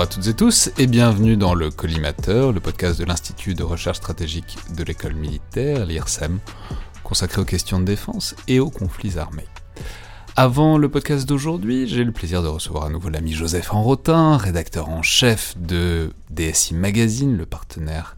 Bonjour à toutes et tous et bienvenue dans le Collimateur, le podcast de l'Institut de recherche stratégique de l'école militaire, l'IRSEM, consacré aux questions de défense et aux conflits armés. Avant le podcast d'aujourd'hui, j'ai le plaisir de recevoir à nouveau l'ami Joseph Enrotin, rédacteur en chef de DSI Magazine, le partenaire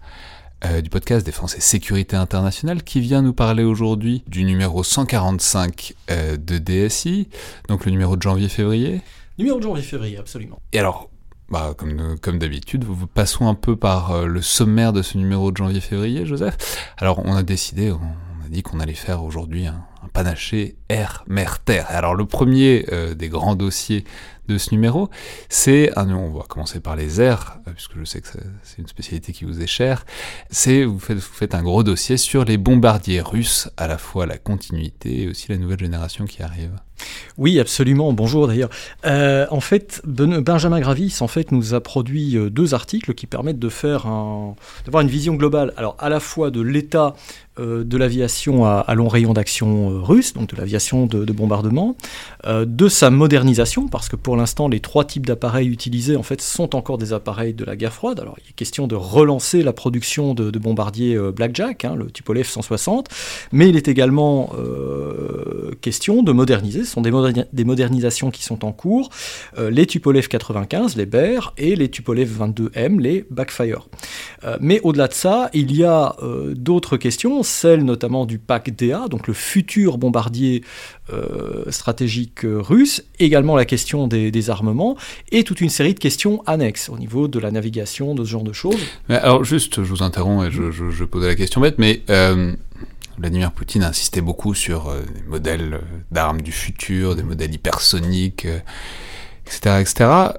euh, du podcast Défense et Sécurité Internationale, qui vient nous parler aujourd'hui du numéro 145 euh, de DSI, donc le numéro de janvier-février. Numéro de janvier-février, absolument. Et alors, bah, comme, d'habitude, passons un peu par euh, le sommaire de ce numéro de janvier-février, Joseph. Alors, on a décidé, on, a dit qu'on allait faire aujourd'hui un, panaché air, mer, terre. Alors, le premier des grands dossiers de ce numéro, c'est, un on va commencer par les airs, euh, puisque je sais que c'est une spécialité qui vous est chère, c'est, vous faites un gros dossier sur les bombardiers russes, à la fois la continuité et aussi la nouvelle génération qui arrive. Oui, absolument. Bonjour d'ailleurs. Euh, en fait, Benjamin Gravis en fait nous a produit euh, deux articles qui permettent de faire d'avoir une vision globale. Alors à la fois de l'état de l'aviation à, long rayon d'action russe, donc de l'aviation de, bombardement, de sa modernisation, parce que pour l'instant les trois types d'appareils utilisés en fait sont encore des appareils de la guerre froide. Alors il est question de relancer la production de, bombardiers Blackjack, hein, le Tupolev 160, mais il est également question de moderniser sont des, modernisations qui sont en cours, euh, les Tupolev 95, les BER, et les Tupolev 22M, les Backfire. Euh, mais au-delà de ça, il y a euh, d'autres questions, celles notamment du PAC DA, donc le futur bombardier stratégique russe, également la question des, armements, et toute une série de questions annexes au niveau de la navigation, de ce genre de choses. alors juste, je vous interromps et je, pose la question bête, mais Vladimir Poutine a beaucoup sur euh, des modèles euh, d'armes du futur, des modèles hypersoniques, etc.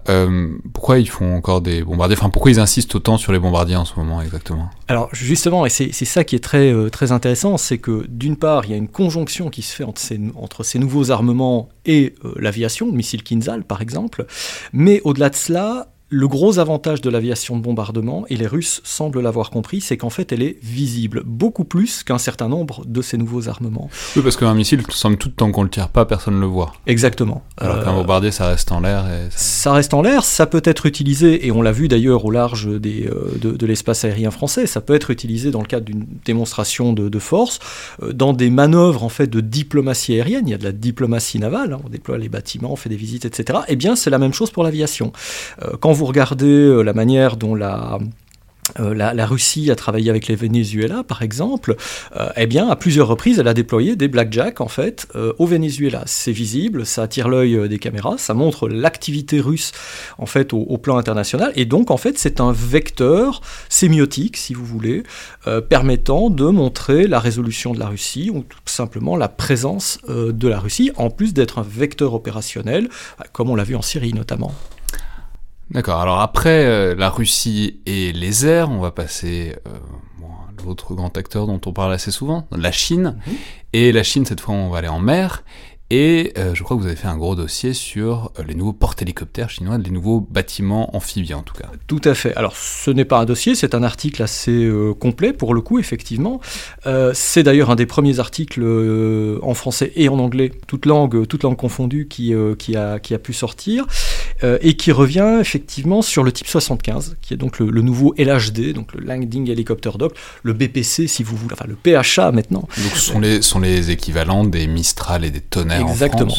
Euh, etc. pourquoi ils font encore des bombardiers? Enfin, pourquoi ils insistent autant sur les bombardiers en ce moment exactement? Alors justement, et c'est ça qui est très, très intéressant, c'est que d'une part, il y a une conjonction qui se fait entre ces, entre ces nouveaux armements et l'aviation, le missile Kinzhal par exemple, mais au-delà de cela, le gros avantage de l'aviation de bombardement, et les Russes semblent l'avoir compris, c'est qu'en fait elle est visible, beaucoup plus qu'un certain nombre de ces nouveaux armements. Oui, parce qu'un missile, somme toute, tant qu'on ne le tire pas, personne ne le voit. Exactement. Alors qu'un euh, bombardier, ça reste en l'air. Ça... reste en l'air, ça peut être utilisé, et on l'a vu d'ailleurs au large des, euh, de, l'espace aérien français, ça peut être utilisé dans le cadre d'une démonstration de, force, euh, dans des manœuvres en fait de diplomatie aérienne, il y a de la diplomatie navale, hein, on déploie les bâtiments, on fait des visites, etc. Eh bien, c'est la même chose pour l'aviation. quand vous regardez euh, la manière dont la, euh, la, Russie a travaillé avec les Venezuela, par exemple, euh, eh bien, à plusieurs reprises, elle a déployé des blackjack, en fait, au Venezuela. C'est visible, ça attire l'œil des caméras, ça montre l'activité russe, en fait, au, plan international, et donc, en fait, c'est un vecteur sémiotique, si vous voulez, permettant de montrer la résolution de la Russie, ou tout simplement la présence de la Russie, en plus d'être un vecteur opérationnel, comme on l'a vu en Syrie, notamment. D'accord, alors après euh, la Russie et les airs, on va passer euh, à l'autre grand acteur dont on parle assez souvent, la Chine. Mhm. Et la Chine, cette fois, on va aller en mer. Et euh, je crois que vous avez fait un gros dossier sur euh, les nouveaux porte-hélicoptères chinois, les nouveaux bâtiments amphibiens en tout cas. Tout à fait. Alors ce n'est pas un dossier, c'est un article assez euh, complet pour le coup, effectivement. c'est d'ailleurs un des premiers articles en français et en anglais, toutes langues, toutes langues confondues, qui, qui, a, qui a pu sortir, et qui revient effectivement sur le type 75, qui est donc le, nouveau LHD, donc le Landing Helicopter Dock, le BPC si vous voulez, enfin le PHA maintenant. Donc ce sont les, sont les équivalents des Mistral et des Tonnerre Exactement.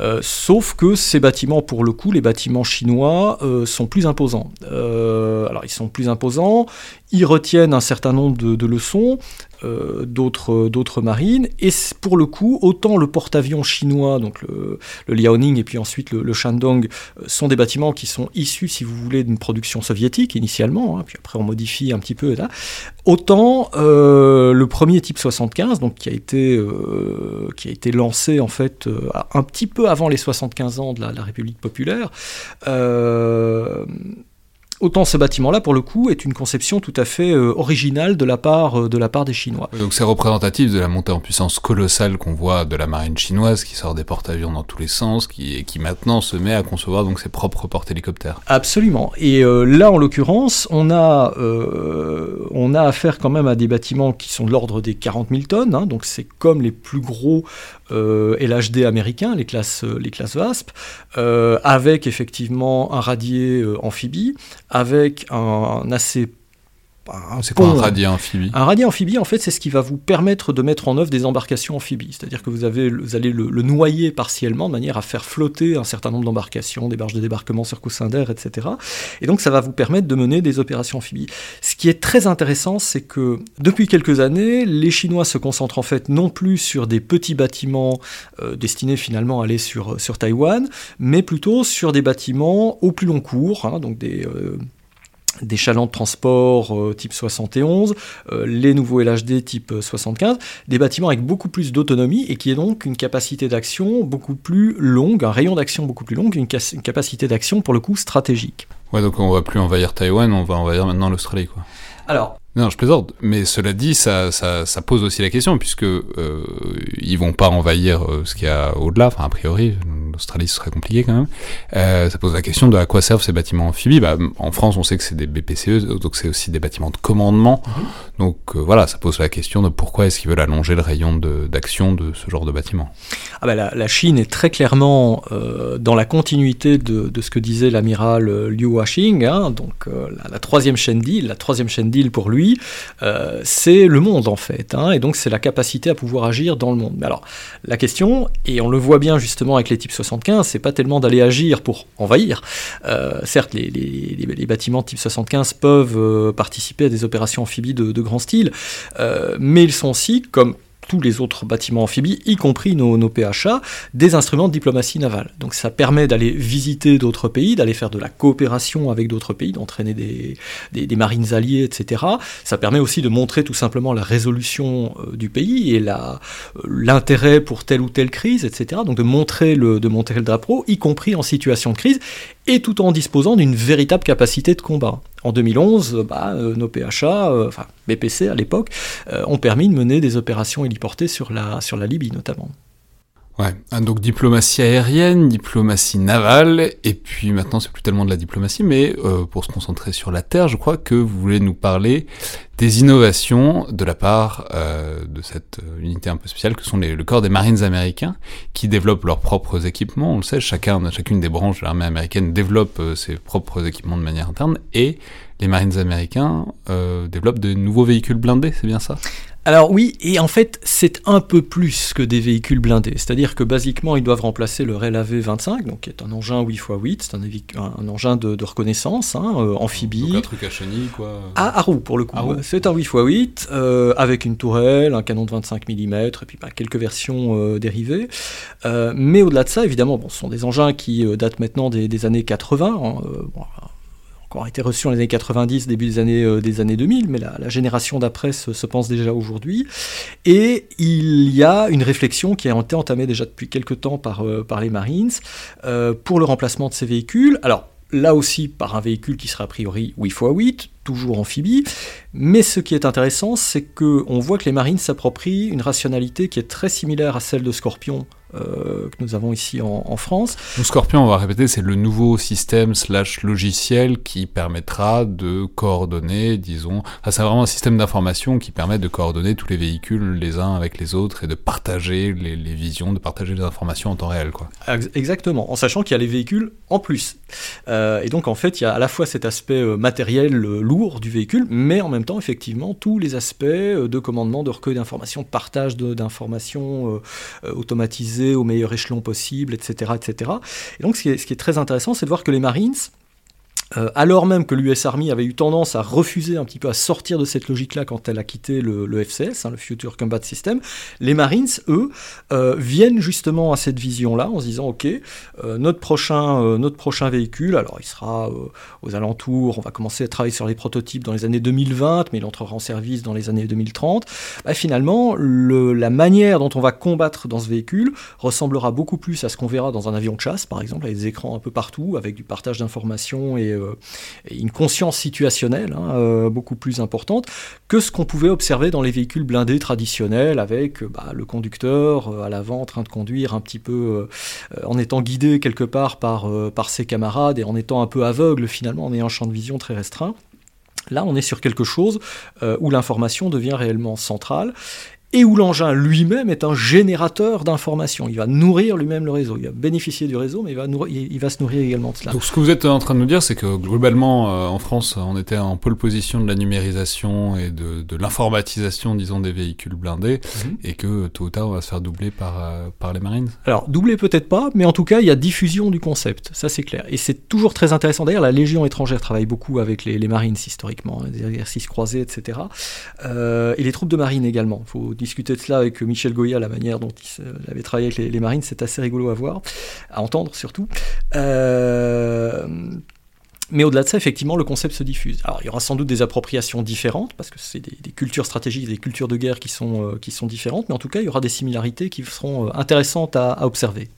Euh, sauf que ces bâtiments, pour le coup, les bâtiments chinois, euh, sont plus imposants. Euh, alors, ils sont plus imposants, ils retiennent un certain nombre de, leçons, d'autres marines, et pour le coup, autant le porte-avions chinois, donc le, Liaoning et puis ensuite le, Shandong, sont des bâtiments qui sont issus, si vous voulez, d'une production soviétique initialement, hein, puis après on modifie un petit peu, autant le premier type 75, donc qui a été, qui a été lancé en fait un petit peu avant les 75 ans de la, République populaire, euh, autant ce bâtiment-là, pour le coup, est une conception tout à fait euh, originale de la, part, de la part des Chinois. Donc c'est représentatif de la montée en puissance colossale qu'on voit de la marine chinoise, qui sort des porte-avions dans tous les sens, qui, et qui maintenant se met à concevoir donc ses propres porte-hélicoptères. Absolument. Et là, en l'occurrence, on a, on a affaire quand même à des bâtiments qui sont de l'ordre des 40 000 tonnes, hein. donc c'est comme les plus gros euh, LHD américains, les classes, les classes VASP, euh, avec effectivement un radier euh, amphibie, avec un, assez c'est quoi un radier amphibie Un radier amphibie, en fait, c'est ce qui va vous permettre de mettre en œuvre des embarcations amphibies. C'est-à-dire que vous, avez, vous allez le, noyer partiellement de manière à faire flotter un certain nombre d'embarcations, des barges de débarquement sur coussin d'air, etc. Et donc, ça va vous permettre de mener des opérations amphibies. Ce qui est très intéressant, c'est que depuis quelques années, les Chinois se concentrent en fait non plus sur des petits bâtiments euh, destinés finalement à aller sur, sur Taïwan, mais plutôt sur des bâtiments au plus long cours, hein, donc des. Euh, des chalands de transport euh, type 71, euh, les nouveaux LHD type 75, des bâtiments avec beaucoup plus d'autonomie et qui est donc une capacité d'action beaucoup plus longue, un rayon d'action beaucoup plus long, une, une capacité d'action pour le coup stratégique. Ouais, donc on va plus envahir Taïwan, on va envahir maintenant l'Australie, quoi. Alors, non, je plaisante, mais cela dit, ça, ça, ça pose aussi la question, puisque euh, ils vont pas envahir euh, ce qu'il y a au-delà, enfin a priori, l'Australie ce serait compliqué quand même. Euh, ça pose la question de à quoi servent ces bâtiments amphibies. Bah, en France, on sait que c'est des BPCE, donc c'est aussi des bâtiments de commandement. Mhm. Donc euh, voilà, ça pose la question de pourquoi est-ce qu'ils veulent allonger le rayon d'action de, ce genre de bâtiment. Ah bah, la, la, Chine est très clairement dans la continuité de, de ce que disait l'amiral Liu Huaxing, hein, donc la, la, troisième chaîne d'île, la troisième chaîne d'île pour lui euh, c'est le monde en fait, hein, et donc c'est la capacité à pouvoir agir dans le monde. Mais alors, la question, et on le voit bien justement avec les types 75, c'est pas tellement d'aller agir pour envahir. Euh, certes, les, bâtiments type 75 peuvent euh, participer à des opérations amphibies de, de grand style, mais ils sont aussi, comme tous les autres bâtiments amphibies, y compris nos, PHA, des instruments de diplomatie navale. Donc ça permet d'aller visiter d'autres pays, d'aller faire de la coopération avec d'autres pays, d'entraîner des, marines alliées, etc. Ça permet aussi de montrer tout simplement la résolution euh, du pays et euh, l'intérêt pour telle ou telle crise, etc. Donc de montrer de montrer le drapeau, y compris en situation de crise, et tout en disposant d'une véritable capacité de combat. En 2011, bah, euh, nos PHA, euh, enfin BPC à l'époque, euh, ont permis de mener des opérations héliportées sur la, sur la Libye notamment. Ouais, ah, donc diplomatie aérienne, diplomatie navale, et puis maintenant c'est plus tellement de la diplomatie, mais euh, pour se concentrer sur la terre, je crois que vous voulez nous parler des innovations de la part euh, de cette euh, unité un peu spéciale que sont les, le corps des Marines américains, qui développent leurs propres équipements. On le sait, chacun, chacune des branches de l'armée américaine développe euh, ses propres équipements de manière interne, et les Marines américains euh, développent de nouveaux véhicules blindés, c'est bien ça? Alors oui, et en fait c'est un peu plus que des véhicules blindés, c'est-à-dire que basiquement ils doivent remplacer le REL 25, donc qui est un engin 8x8, c'est un, un, engin de, reconnaissance, hein, euh, amphibie. Donc un truc à chenille quoi À, roue pour le coup, c'est un 8x8 euh, avec une tourelle, un canon de 25 mm, et puis bah, quelques versions euh, dérivées. mais au-delà de ça, évidemment, bon, ce sont des engins qui datent maintenant des, années 80. Hein, bon, ont été reçus dans les années 90, début des années, euh, des années 2000, mais la, génération d'après se, pense déjà aujourd'hui. Et il y a une réflexion qui a été entamée déjà depuis quelques temps par, euh, par les Marines euh, pour le remplacement de ces véhicules. Alors, là aussi par un véhicule qui sera a priori 8x8, toujours amphibie. Mais ce qui est intéressant, c'est qu'on voit que les marines s'approprient une rationalité qui est très similaire à celle de Scorpion euh, que nous avons ici en, France. Le Scorpion, on va répéter, c'est le nouveau système slash logiciel qui permettra de coordonner, disons, c'est vraiment un système d'information qui permet de coordonner tous les véhicules les uns avec les autres et de partager les, visions, de partager les informations en temps réel. Quoi. Exactement, en sachant qu'il y a les véhicules en plus. Euh, et donc en fait, il y a à la fois cet aspect euh, matériel lourd du véhicule, mais en même temps, effectivement, tous les aspects de commandement, de recueil d'informations, partage d'informations automatisées au meilleur échelon possible, etc. etc. Et donc ce qui est, ce qui est très intéressant, c'est de voir que les Marines, euh, alors même que l'US Army avait eu tendance à refuser un petit peu à sortir de cette logique-là quand elle a quitté le, FCS, hein, le Future Combat System, les Marines, eux, euh, viennent justement à cette vision-là en se disant ok, euh, notre, prochain, notre prochain véhicule, alors il sera aux alentours, on va commencer à travailler sur les prototypes dans les années 2020, mais il entrera en service dans les années 2030. Bah, finalement, le, la manière dont on va combattre dans ce véhicule ressemblera beaucoup plus à ce qu'on verra dans un avion de chasse, par exemple, avec des écrans un peu partout, avec du partage d'informations et une conscience situationnelle hein, beaucoup plus importante que ce qu'on pouvait observer dans les véhicules blindés traditionnels avec bah, le conducteur à l'avant en train de conduire un petit peu en étant guidé quelque part par, par ses camarades et en étant un peu aveugle finalement en ayant un champ de vision très restreint. Là, on est sur quelque chose où l'information devient réellement centrale et où l'engin lui-même est un générateur d'informations. Il va nourrir lui-même le réseau. Il va bénéficier du réseau, mais il va, il va se nourrir également de cela. Donc ce que vous êtes en train de nous dire, c'est que globalement, euh, en France, on était en pole position de la numérisation et de, de l'informatisation, disons, des véhicules blindés, mhm. et que tôt ou tard, on va se faire doubler par, euh, par les Marines Alors, doubler peut-être pas, mais en tout cas, il y a diffusion du concept, ça c'est clair. Et c'est toujours très intéressant. D'ailleurs, la Légion étrangère travaille beaucoup avec les, les Marines historiquement, des exercices croisés, etc. Euh, et les troupes de marine également. Il faut discuter de cela avec Michel Goya, la manière dont il avait travaillé avec les, marines, c'est assez rigolo à voir, à entendre surtout. Euh, mais au-delà de ça, effectivement, le concept se diffuse. Alors, il y aura sans doute des appropriations différentes, parce que c'est des, cultures stratégiques, des cultures de guerre qui sont, euh, qui sont différentes, mais en tout cas, il y aura des similarités qui seront euh, intéressantes à, observer.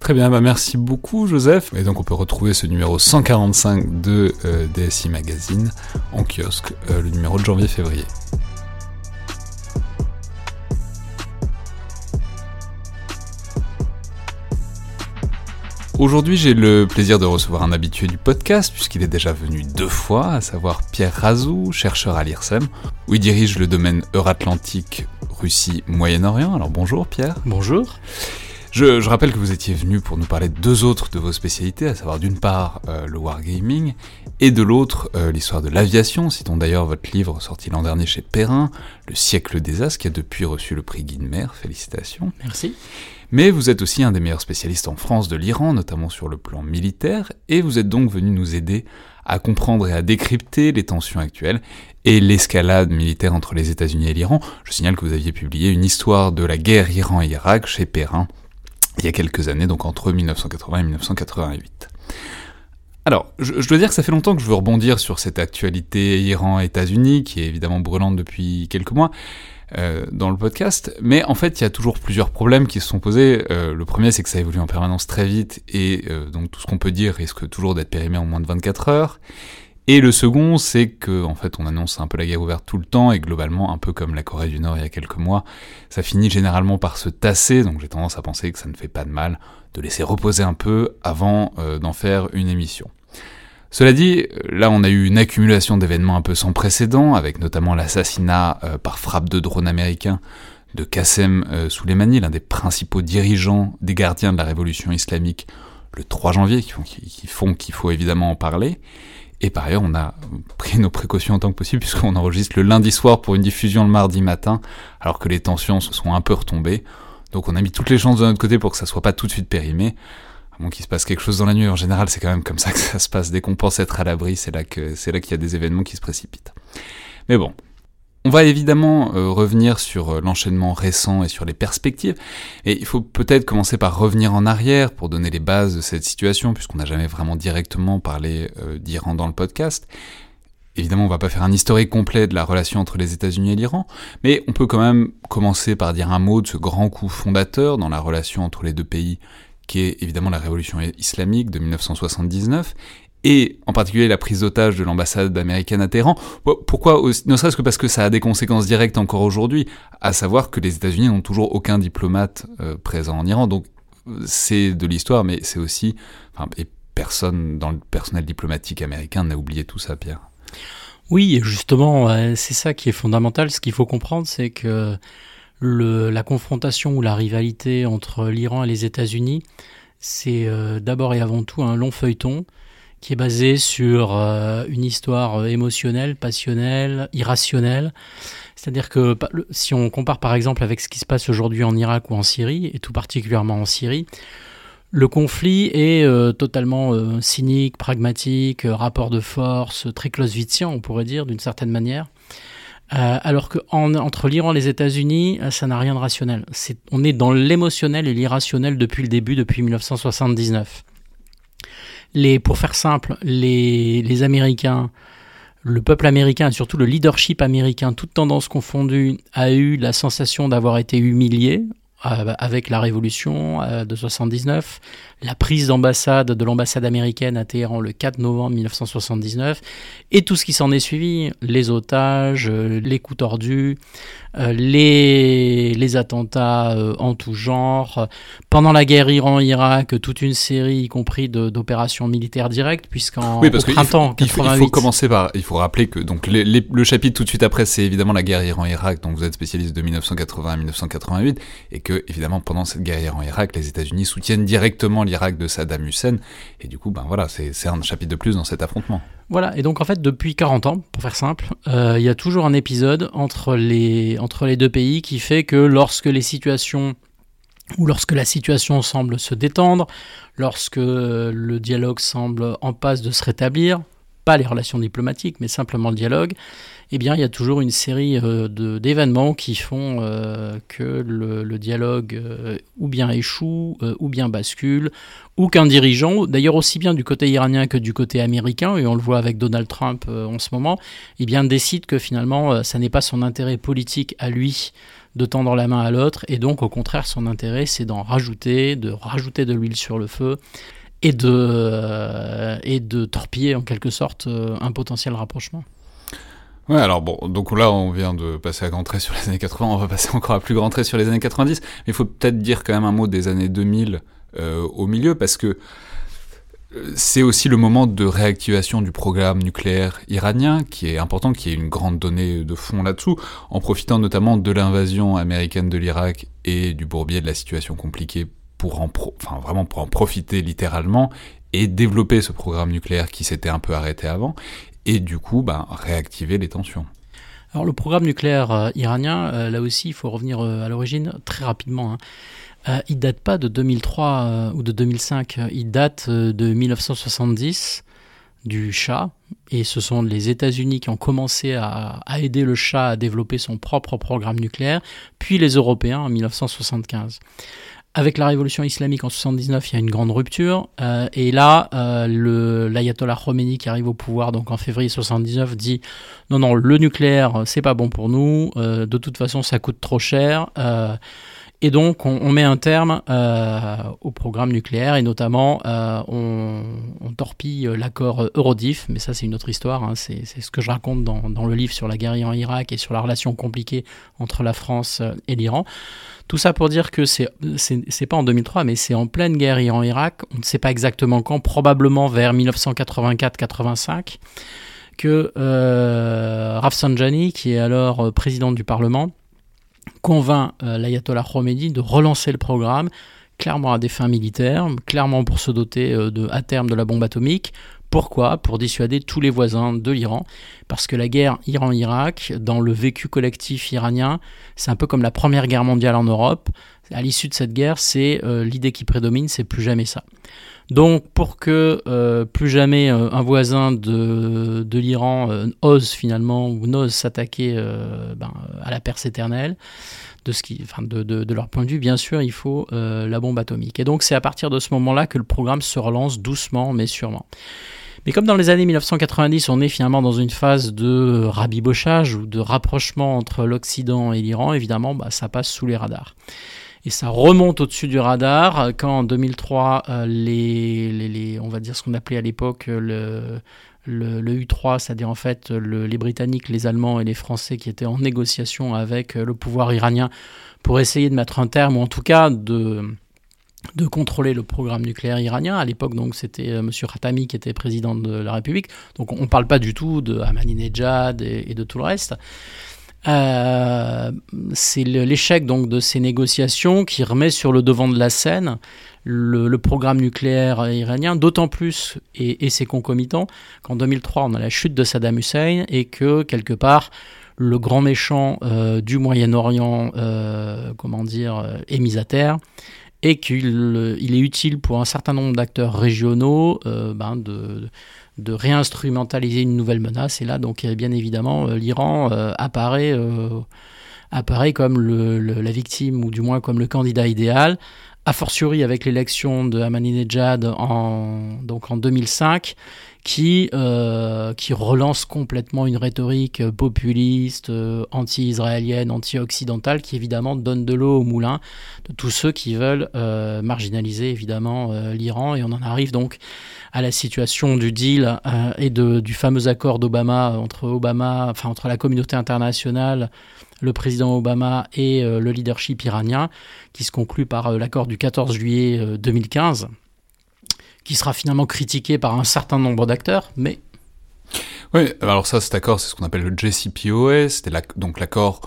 Très bien, bah merci beaucoup Joseph. Et donc on peut retrouver ce numéro 145 de DSI Magazine en kiosque, le numéro de janvier-février. Aujourd'hui, j'ai le plaisir de recevoir un habitué du podcast, puisqu'il est déjà venu deux fois, à savoir Pierre Razou, chercheur à l'IRSEM, où il dirige le domaine Euratlantique, Russie, Moyen-Orient. Alors bonjour Pierre. Bonjour. Je, rappelle que vous étiez venu pour nous parler de deux autres de vos spécialités, à savoir d'une part euh, le wargaming et de l'autre euh, l'histoire de l'aviation, citons d'ailleurs votre livre sorti l'an dernier chez Perrin, Le siècle des As, qui a depuis reçu le prix Guinmer. Félicitations. Merci. Mais vous êtes aussi un des meilleurs spécialistes en France de l'Iran, notamment sur le plan militaire, et vous êtes donc venu nous aider à comprendre et à décrypter les tensions actuelles et l'escalade militaire entre les États-Unis et l'Iran. Je signale que vous aviez publié une histoire de la guerre Iran-Irak chez Perrin il y a quelques années, donc entre 1980 et 1988. Alors, je, dois dire que ça fait longtemps que je veux rebondir sur cette actualité Iran-États-Unis, qui est évidemment brûlante depuis quelques mois, euh, dans le podcast. Mais en fait, il y a toujours plusieurs problèmes qui se sont posés. Euh, le premier, c'est que ça évolue en permanence très vite et euh, donc tout ce qu'on peut dire risque toujours d'être périmé en moins de 24 heures. Et le second, c'est que en fait, on annonce un peu la guerre ouverte tout le temps et globalement, un peu comme la Corée du Nord il y a quelques mois, ça finit généralement par se tasser. Donc j'ai tendance à penser que ça ne fait pas de mal de laisser reposer un peu avant d'en faire une émission. Cela dit, là on a eu une accumulation d'événements un peu sans précédent, avec notamment l'assassinat euh, par frappe de drone américain de Qassem euh, Soleimani, l'un des principaux dirigeants des gardiens de la révolution islamique, le 3 janvier, qui font qu'il faut évidemment en parler. Et par ailleurs, on a pris nos précautions en tant que possible, puisqu'on enregistre le lundi soir pour une diffusion le mardi matin, alors que les tensions se sont un peu retombées. Donc on a mis toutes les chances de notre côté pour que ça soit pas tout de suite périmé à moins qu'il se passe quelque chose dans la nuit, en général, c'est quand même comme ça que ça se passe. Dès qu'on pense être à l'abri, c'est là que c'est là qu'il y a des événements qui se précipitent. Mais bon. On va évidemment euh, revenir sur euh, l'enchaînement récent et sur les perspectives, et il faut peut-être commencer par revenir en arrière pour donner les bases de cette situation, puisqu'on n'a jamais vraiment directement parlé euh, d'Iran dans le podcast. Évidemment, on va pas faire un historique complet de la relation entre les États-Unis et l'Iran, mais on peut quand même commencer par dire un mot de ce grand coup fondateur dans la relation entre les deux pays qui est évidemment la révolution islamique de 1979, et en particulier la prise d'otage de l'ambassade américaine à Téhéran. Pourquoi Ne serait-ce que parce que ça a des conséquences directes encore aujourd'hui, à savoir que les États-Unis n'ont toujours aucun diplomate euh, présent en Iran. Donc c'est de l'histoire, mais c'est aussi... Et personne dans le personnel diplomatique américain n'a oublié tout ça, Pierre. Oui, justement, c'est ça qui est fondamental. Ce qu'il faut comprendre, c'est que la confrontation ou la rivalité entre l'Iran et les États-Unis, c'est euh, d'abord et avant tout un long feuilleton qui est basé sur euh, une histoire euh, émotionnelle, passionnelle, irrationnelle. C'est-à-dire que si on compare par exemple avec ce qui se passe aujourd'hui en Irak ou en Syrie, et tout particulièrement en Syrie, le conflit est totalement cynique, pragmatique, rapport de force, très clausewitzien, on pourrait dire d'une certaine manière. Euh, alors que entre l'Iran et les États-Unis, euh, ça n'a rien de rationnel. on est dans l'émotionnel et l'irrationnel depuis le début, depuis 1979. Pour faire simple, les, Américains, le peuple américain et surtout le leadership américain, toutes tendances confondues, a eu la sensation d'avoir été humilié euh, avec la révolution de 79, la prise d'ambassade de l'ambassade américaine à Téhéran le 4 novembre 1979 et tout ce qui s'en est suivi, les otages, euh, les coups tordus, euh, les, les attentats euh, en tout genre. Pendant la guerre Iran-Irak, toute une série, y compris d'opérations militaires directes, puisqu'en oui, parce printemps il faut, il, faut, commencer par, il faut rappeler que donc les, les, le chapitre tout de suite après, c'est évidemment la guerre Iran-Irak, donc vous êtes spécialiste de 1980 à 1988, et que évidemment pendant cette guerre Iran-Irak, les États-Unis soutiennent directement l'Irak de Saddam Hussein, et du coup, ben voilà, c'est un chapitre de plus dans cet affrontement. Voilà, et donc en fait, depuis 40 ans, pour faire simple, euh, il y a toujours un épisode entre les, entre les deux pays qui fait que lorsque les situations ou lorsque la situation semble se détendre, lorsque le dialogue semble en passe de se rétablir, pas les relations diplomatiques, mais simplement le dialogue, eh bien, il y a toujours une série euh, d'événements qui font euh, que le, dialogue euh, ou bien échoue, ou bien bascule, ou qu'un dirigeant, d'ailleurs aussi bien du côté iranien que du côté américain, et on le voit avec Donald Trump en ce moment, eh bien, décide que finalement, ça n'est pas son intérêt politique à lui de tendre la main à l'autre, et donc au contraire, son intérêt, c'est d'en rajouter, de rajouter de l'huile sur le feu, et de, et de torpiller en quelque sorte un potentiel rapprochement. Ouais, alors bon, donc là on vient de passer à grand trait sur les années 80, on va passer encore à plus grand trait sur les années 90, mais il faut peut-être dire quand même un mot des années 2000 euh, au milieu, parce que euh, c'est aussi le moment de réactivation du programme nucléaire iranien, qui est important, qui est une grande donnée de fond là-dessous, en profitant notamment de l'invasion américaine de l'Irak et du bourbier de la situation compliquée pour en enfin vraiment pour en profiter littéralement et développer ce programme nucléaire qui s'était un peu arrêté avant et du coup ben, réactiver les tensions. Alors le programme nucléaire euh, iranien, euh, là aussi, il faut revenir euh, à l'origine très rapidement. Hein. il date pas de 2003 ou de 2005, il date de 1970 du Shah, et ce sont les États-Unis qui ont commencé à, à, aider le Shah à développer son propre programme nucléaire, puis les Européens en 1975 avec la révolution islamique en 79, il y a une grande rupture. Euh, et là, euh, l'ayatollah Khomeini qui arrive au pouvoir donc en février 79 dit non non le nucléaire c'est pas bon pour nous. Euh, de toute façon ça coûte trop cher. Euh, et donc, on, met un terme euh, au programme nucléaire et notamment, euh, on, torpille l'accord Eurodif, mais ça, c'est une autre histoire. Hein. c'est ce que je raconte dans, dans, le livre sur la guerre en Irak et sur la relation compliquée entre la France et l'Iran. Tout ça pour dire que c'est c'est pas en 2003, mais c'est en pleine guerre Iran-Irak. On ne sait pas exactement quand, probablement vers 1984-85, que euh, Rafsanjani, qui est alors président du Parlement, convainc euh, l'ayatollah Khomeini de relancer le programme, clairement à des fins militaires, clairement pour se doter euh, à terme de la bombe atomique. Pourquoi? Pour dissuader tous les voisins de l'Iran. Parce que la guerre Iran-Irak, dans le vécu collectif iranien, c'est un peu comme la Première Guerre mondiale en Europe. À l'issue de cette guerre, c'est euh, l'idée qui prédomine, c'est plus jamais ça. Donc pour que euh, plus jamais euh, un voisin de, de l'Iran ose finalement ou n'ose s'attaquer ben, à la Perse éternelle, de, ce qui, enfin de, de, leur point de vue, bien sûr, il faut la bombe atomique. Et donc c'est à partir de ce moment-là que le programme se relance doucement mais sûrement. Mais comme dans les années 1990, on est finalement dans une phase de rabibochage ou de rapprochement entre l'Occident et l'Iran, évidemment, bah, ça passe sous les radars et ça remonte au-dessus du radar quand en 2003 euh, les, on va dire ce qu'on appelait à l'époque le, le, le, U3, c'est-à-dire en fait le, les Britanniques, les Allemands et les Français qui étaient en négociation avec le pouvoir iranien pour essayer de mettre un terme ou en tout cas de de contrôler le programme nucléaire iranien. À l'époque, donc, c'était euh, M. Khatami qui était président de la République. Donc, on ne parle pas du tout de Ahmadinejad et, et de tout le reste. Euh, c'est l'échec donc de ces négociations qui remet sur le devant de la scène le, programme nucléaire iranien, d'autant plus, et, et c'est concomitant, qu'en 2003 on a la chute de Saddam Hussein et que quelque part le grand méchant euh, du Moyen-Orient, euh, comment dire, est mis à terre et qu'il il est utile pour un certain nombre d'acteurs régionaux ben de de réinstrumentaliser une nouvelle menace. Et là, donc, bien évidemment, euh, l'Iran euh, apparaît, euh, apparaît comme le, la victime, ou du moins comme le candidat idéal, a fortiori avec l'élection de Ahmadinejad en, donc en 2005, qui, euh, qui relance complètement une rhétorique populiste, euh, anti-israélienne, anti-occidentale, qui évidemment donne de l'eau au moulin de tous ceux qui veulent euh, marginaliser évidemment l'Iran. Et on en arrive donc à la situation du deal et de, du fameux accord d'Obama entre Obama, enfin entre la communauté internationale, le président Obama et le leadership iranien, qui se conclut par l'accord du 14 juillet 2015 qui sera finalement critiqué par un certain nombre d'acteurs, mais... Oui, alors ça, cet accord, c'est ce qu'on appelle le JCPOA, c'était donc l'accord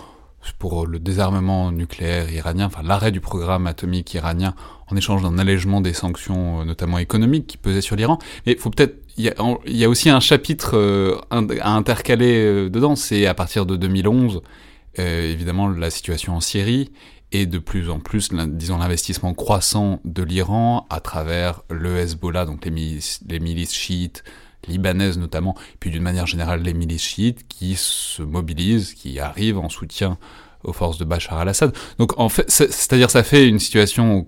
pour le désarmement nucléaire iranien, enfin l'arrêt du programme atomique iranien en échange d'un allègement des sanctions, euh, notamment économiques, qui pesaient sur l'Iran. Mais il faut peut-être, il y, a aussi un chapitre euh, à intercaler euh, dedans, c'est à partir de 2011, évidemment la situation en Syrie et de plus en plus, disons, l'investissement croissant de l'Iran à travers le Hezbollah, donc les milices, les milices chiites, libanaises notamment, puis d'une manière générale les milices chiites qui se mobilisent, qui arrivent en soutien aux forces de Bachar al-Assad. Donc en fait, c'est-à-dire ça fait une situation au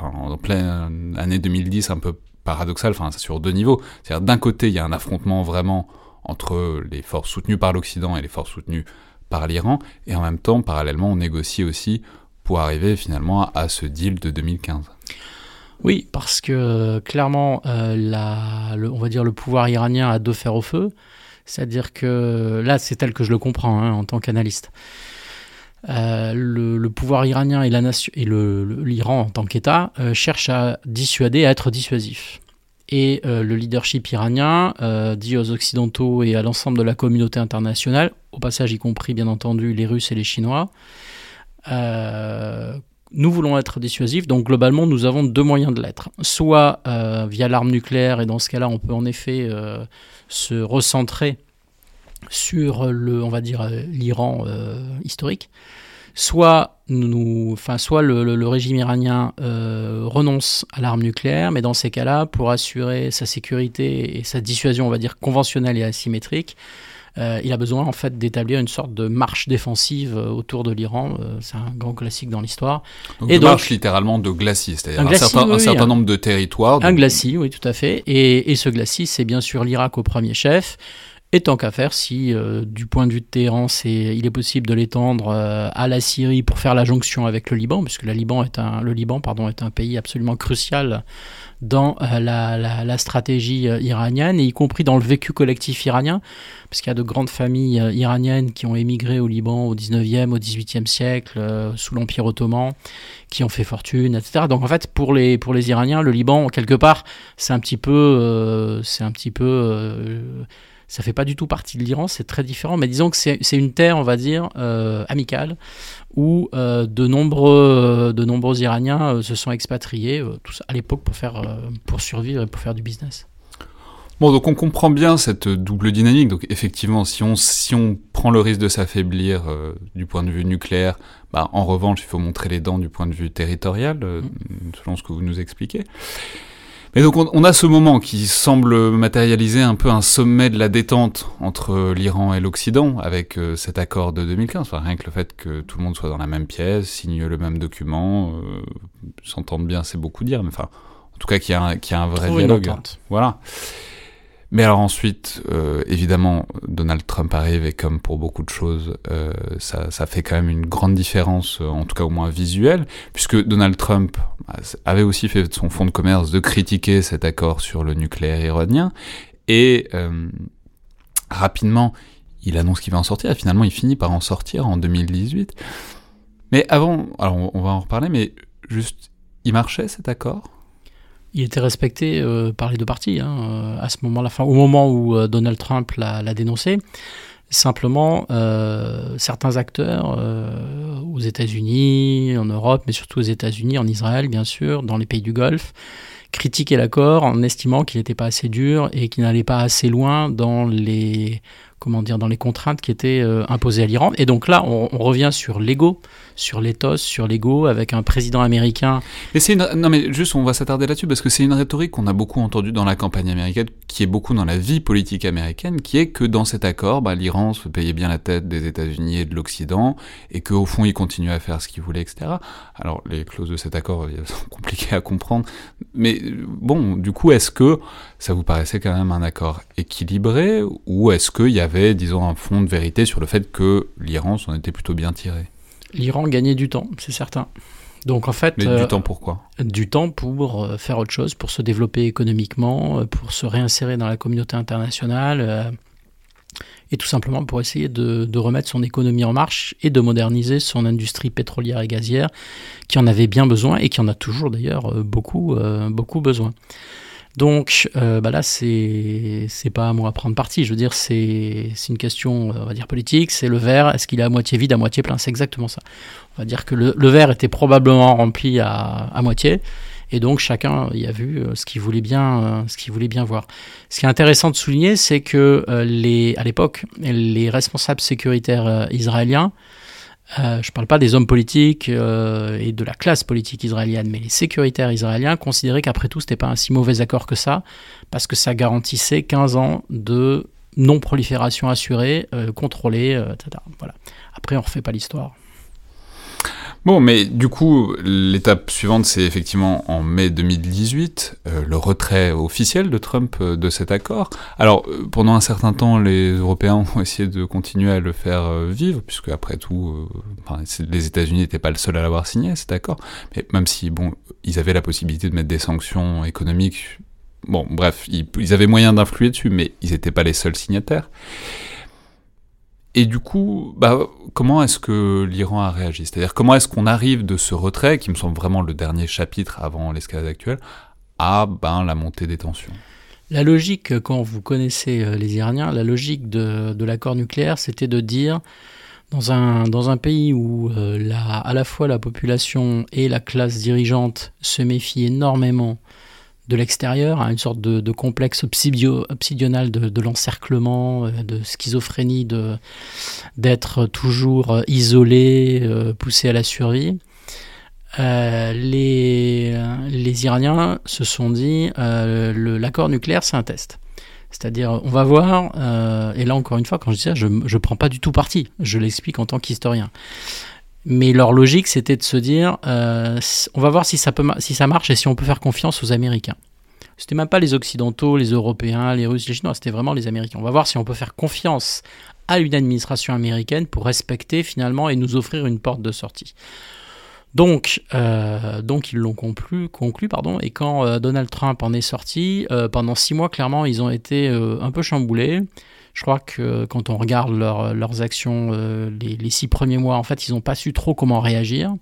en pleine année 2010 un peu paradoxale, enfin sur deux niveaux. C'est-à-dire d'un côté il y a un affrontement vraiment entre les forces soutenues par l'Occident et les forces soutenues par l'Iran, et en même temps, parallèlement, on négocie aussi pour arriver finalement à ce deal de 2015. Oui, parce que euh, clairement, euh, on va dire le pouvoir iranien a deux fers au feu. C'est-à-dire que là, c'est tel que je le comprends hein, en tant qu'analyste. Euh, le, pouvoir iranien et l'Iran en tant qu'État cherchent à dissuader, à être dissuasif. Et le leadership iranien dit aux Occidentaux et à l'ensemble de la communauté internationale, au passage y compris bien entendu les Russes et les Chinois, euh, nous voulons être dissuasifs, donc globalement nous avons deux moyens de l'être. Soit euh, via l'arme nucléaire, et dans ce cas-là on peut en effet euh, se recentrer sur le, on va dire, l'Iran historique. Soit, nous, enfin, soit le, régime iranien renonce à l'arme nucléaire, mais dans ces cas-là, pour assurer sa sécurité et sa dissuasion, on va dire, conventionnelle et asymétrique, euh, il a besoin en fait d'établir une sorte de marche défensive euh, autour de l'Iran. Euh, c'est un grand classique dans l'histoire. Et donc, marche littéralement de glacis, c'est-à-dire un, certain, nombre de territoires. Un glacis, oui, tout à fait. Et, et ce glacis, c'est bien sûr l'Irak au premier chef. Et tant qu'à faire, si du point de vue de Téhéran, il est possible de l'étendre à la Syrie pour faire la jonction avec le Liban, puisque le Liban est un, le Liban, pardon, est un pays absolument crucial dans euh, la, stratégie euh, iranienne, et y compris dans le vécu collectif iranien, parce qu'il y a de grandes familles euh, iraniennes qui ont émigré au Liban au 19e, au 18e siècle, sous l'Empire ottoman, qui ont fait fortune, etc. Donc en fait, pour les, pour les Iraniens, le Liban, quelque part, c'est un petit peu... c'est un petit peu ça fait pas du tout partie de l'Iran, c'est très différent, mais disons que c'est une terre, on va dire, amicale, où euh, de, nombreux, de nombreux Iraniens euh, se sont expatriés euh, à l'époque pour, faire, pour survivre et pour faire du business. Bon, donc on comprend bien cette double dynamique. Donc effectivement, si on, si on prend le risque de s'affaiblir du point de vue nucléaire, bah, en revanche, il faut montrer les dents du point de vue territorial, mm. selon ce que vous nous expliquez. Mais donc on, a ce moment qui semble matérialiser un peu un sommet de la détente entre l'Iran et l'Occident avec euh, cet accord de 2015. Enfin, rien que le fait que tout le monde soit dans la même pièce, signe le même document, euh, s'entendre bien, c'est beaucoup dire, mais enfin, en tout cas qu'il y, y, a un vrai dialogue. Voilà. Mais alors ensuite, euh, évidemment, Donald Trump arrive et comme pour beaucoup de choses, euh, ça, ça, fait quand même une grande différence, euh, en tout cas au moins visuelle, puisque Donald Trump avait aussi fait son fonds de commerce de critiquer cet accord sur le nucléaire iranien, et euh, rapidement, il annonce qu'il va en sortir, et finalement il finit par en sortir en 2018. Mais avant, alors on va en reparler, mais juste, il marchait cet accord? Il était respecté euh, par les deux parties hein, euh, au moment où euh, Donald Trump l'a dénoncé. Simplement, certains acteurs aux États-Unis, en Europe, mais surtout aux États-Unis, en Israël, bien sûr, dans les pays du Golfe, critiquaient l'accord en estimant qu'il n'était pas assez dur et qu'il n'allait pas assez loin dans les comment dire, dans les contraintes qui étaient imposées à l'Iran. Et donc là, on, revient sur l'ego, sur l'éthos, sur l'ego, avec un président américain. Mais c'est non mais juste, on va s'attarder là-dessus parce que c'est une rhétorique qu'on a beaucoup entendue dans la campagne américaine, qui est beaucoup dans la vie politique américaine, qui est que dans cet accord, bah, l'Iran se payait bien la tête des États-Unis et de l'Occident, et qu'au fond, il continuait à faire ce qu'il voulait, etc. Alors les clauses de cet accord sont compliquées à comprendre, mais bon, du coup, est-ce que ça vous paraissait quand même un accord équilibré ou est-ce qu'il y avait, disons, un fond de vérité sur le fait que l'Iran s'en était plutôt bien tiré? L'Iran gagnait du temps, c'est certain. Donc en fait, Mais euh, du temps pourquoi du temps pour euh, faire autre chose, pour se développer économiquement, euh, pour se réinsérer dans la communauté internationale, euh, et tout simplement pour essayer de, de remettre son économie en marche et de moderniser son industrie pétrolière et gazière, qui en avait bien besoin et qui en a toujours d'ailleurs euh, beaucoup, euh, beaucoup besoin. Donc euh, bah là, c'est c'est pas à moi à prendre parti. Je veux dire, c'est une question, on va dire politique. C'est le verre. Est-ce qu'il est à moitié vide, à moitié plein? C'est exactement ça. On va dire que le, verre était probablement rempli à, moitié. Et donc chacun y a vu euh, ce qu'il voulait bien, euh, ce qu'il voulait bien voir. Ce qui est intéressant de souligner, c'est que à l'époque, les responsables sécuritaires israéliens, euh, je ne parle pas des hommes politiques euh, et de la classe politique israélienne, mais les sécuritaires israéliens considéraient qu'après tout, c'était pas un si mauvais accord que ça, parce que ça garantissait 15 ans de non-prolifération assurée, euh, contrôlée, etc. Voilà. Après, on refait pas l'histoire. Bon, mais du coup, l'étape suivante, c'est effectivement en mai 2018, euh, le retrait officiel de Trump euh, de cet accord. Alors, euh, pendant un certain temps, les Européens ont essayé de continuer à le faire euh, vivre, puisque après tout, les États-Unis n'étaient pas le seul à l'avoir signé, cet accord. Mais même si, bon, ils avaient la possibilité de mettre des sanctions économiques, bon, bref, ils, ils avaient moyen d'influer dessus, mais ils n'étaient pas les seuls signataires. Et du coup, bah, comment est-ce que l'Iran a réagi? C'est-à-dire comment est-ce qu'on arrive de ce retrait, qui me semble vraiment le dernier chapitre avant l'escalade actuelle, à ben, la montée des tensions? La logique, quand vous connaissez euh, les Iraniens, la logique de, l'accord nucléaire, c'était de dire, dans un, dans un pays où euh, la, à la fois la population et la classe dirigeante se méfient énormément de l'extérieur, une sorte de, complexe obsidio- obsidional de, l'encerclement, euh, de schizophrénie, de, d'être toujours euh, isolé, euh, poussé à la survie. Les, Iraniens se sont dit l'accord nucléaire c'est un test. C'est-à-dire on va voir, et là encore une fois quand je dis ça je ne prends pas du tout parti, je l'explique en tant qu'historien. Mais leur logique c'était de se dire euh, on va voir si ça, peut, si ça marche et si on peut faire confiance aux Américains. C'était même pas les Occidentaux, les Européens, les Russes, les Chinois, c'était vraiment les Américains. On va voir si on peut faire confiance à une administration américaine pour respecter finalement et nous offrir une porte de sortie. Donc, euh, donc ils l'ont conclu, pardon, et quand euh, Donald Trump en est sorti, pendant six mois, clairement, ils ont été un peu chamboulés. Je crois que quand on regarde leur- leurs actions euh, les, six premiers mois, en fait, ils n'ont pas su trop comment réagir.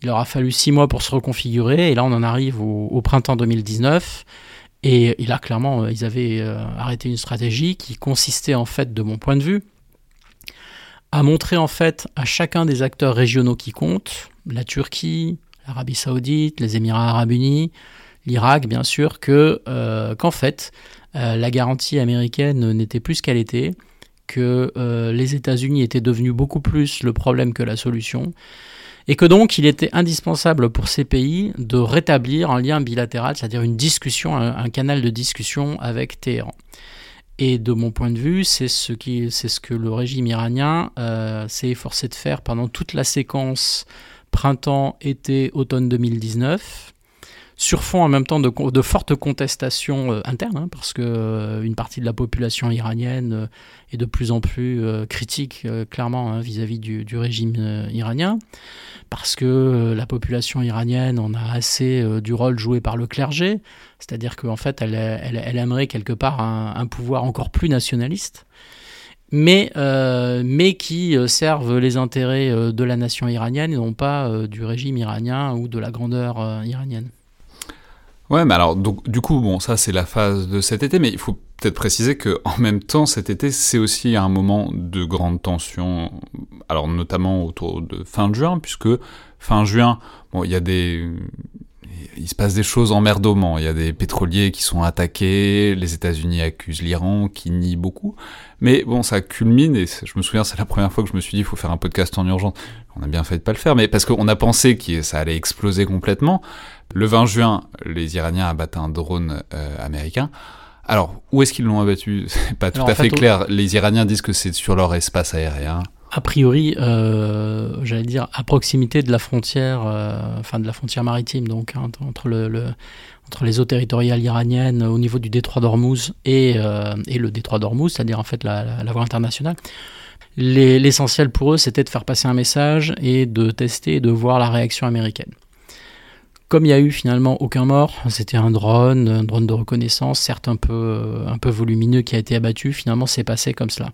Il leur a fallu six mois pour se reconfigurer, et là, on en arrive au, printemps 2019. Et, là, clairement, euh, ils avaient euh, arrêté une stratégie qui consistait, en fait, de mon point de vue, à montrer en fait à chacun des acteurs régionaux qui comptent, la Turquie, l'Arabie Saoudite, les Émirats Arabes Unis, l'Irak, bien sûr, que qu'en fait euh, la garantie américaine n'était plus ce qu'elle était, que euh, les États-Unis étaient devenus beaucoup plus le problème que la solution, et que donc il était indispensable pour ces pays de rétablir un lien bilatéral, c'est-à-dire une discussion, un, canal de discussion avec Téhéran. Et de mon point de vue, c'est ce, qui, ce que le régime iranien euh, s'est efforcé de faire pendant toute la séquence printemps, été, automne 2019, sur fond en même temps de, fortes contestations euh, internes, hein, parce que euh, une partie de la population iranienne euh, est de plus en plus critique, clairement, hein, vis-à-vis du, régime iranien, parce que la population iranienne en a assez du rôle joué par le clergé, c'est-à-dire qu'en fait, elle, aimerait quelque part un, pouvoir encore plus nationaliste mais, mais qui servent les intérêts de la nation iranienne et non pas du régime iranien ou de la grandeur iranienne. Ouais, mais alors, donc, du coup, bon, ça, c'est la phase de cet été, mais il faut peut-être préciser que en même temps, cet été, c'est aussi un moment de grande tension, alors notamment autour de fin juin, puisque fin juin, bon, il y a des. Il se passe des choses emmerdement. Il y a des pétroliers qui sont attaqués, les États-Unis accusent l'Iran, qui nie beaucoup. Mais bon, ça culmine, et je me souviens, c'est la première fois que je me suis dit, il faut faire un podcast en urgence. On a bien fait de pas le faire, mais parce qu'on a pensé que ça allait exploser complètement. Le 20 juin, les Iraniens abattent un drone euh, américain. Alors, où est-ce qu'ils l'ont abattu? C'est pas tout Alors, à fait, fait, clair. Les Iraniens disent que c'est sur leur espace aérien. a priori, j'allais dire à proximité de la frontière, enfin de la frontière maritime, donc hein, entre le, entre les eaux territoriales iraniennes au niveau du détroit d'Ormuz et, et, le détroit d'Ormuz, c'est-à-dire en fait la, la voie internationale. L'essentiel pour eux, c'était de faire passer un message et de tester et de voir la réaction américaine. Comme il n'y a eu finalement aucun mort, c'était un drone, un drone de reconnaissance, certes un peu, peu volumineux qui a été abattu, finalement c'est passé comme cela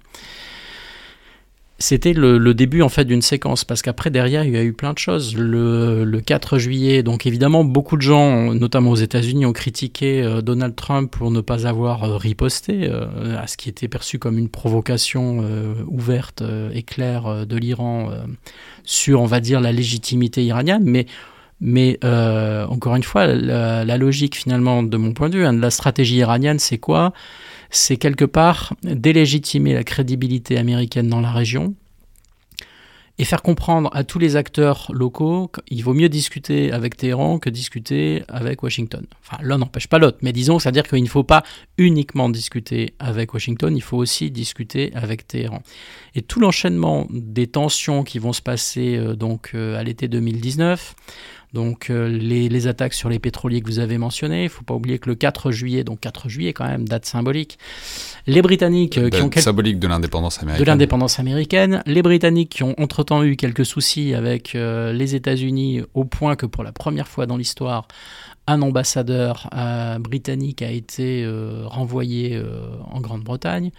c'était le, début en fait d'une séquence parce qu'après derrière il y a eu plein de choses. Le, 4 juillet, donc évidemment beaucoup de gens, notamment aux États-Unis, ont critiqué euh, Donald Trump pour ne pas avoir euh, riposté euh, à ce qui était perçu comme une provocation ouverte et claire de l'Iran sur, on va dire, la légitimité iranienne, mais mais encore une fois, la, logique finalement, de mon point de vue, hein, de la stratégie iranienne, c'est quoi? C'est quelque part délégitimer la crédibilité américaine dans la région et faire comprendre à tous les acteurs locaux qu'il vaut mieux discuter avec Téhéran que discuter avec Washington. Enfin, l'un n'empêche pas l'autre, mais disons, c'est-à-dire qu'il ne faut pas uniquement discuter avec Washington, il faut aussi discuter avec Téhéran. Et tout l'enchaînement des tensions qui vont se passer euh, donc euh, à l'été 2019, donc euh, les, attaques sur les pétroliers que vous avez mentionnées, il ne faut pas oublier que le 4 juillet, donc 4 juillet quand même, date symbolique, les Britanniques euh, qui ont... Symbolique de l'indépendance américaine. De l'indépendance américaine. Les Britanniques qui ont entre-temps eu quelques soucis avec euh, les États-Unis au point que pour la première fois dans l'histoire, un ambassadeur britannique a été renvoyé en Grande-Bretagne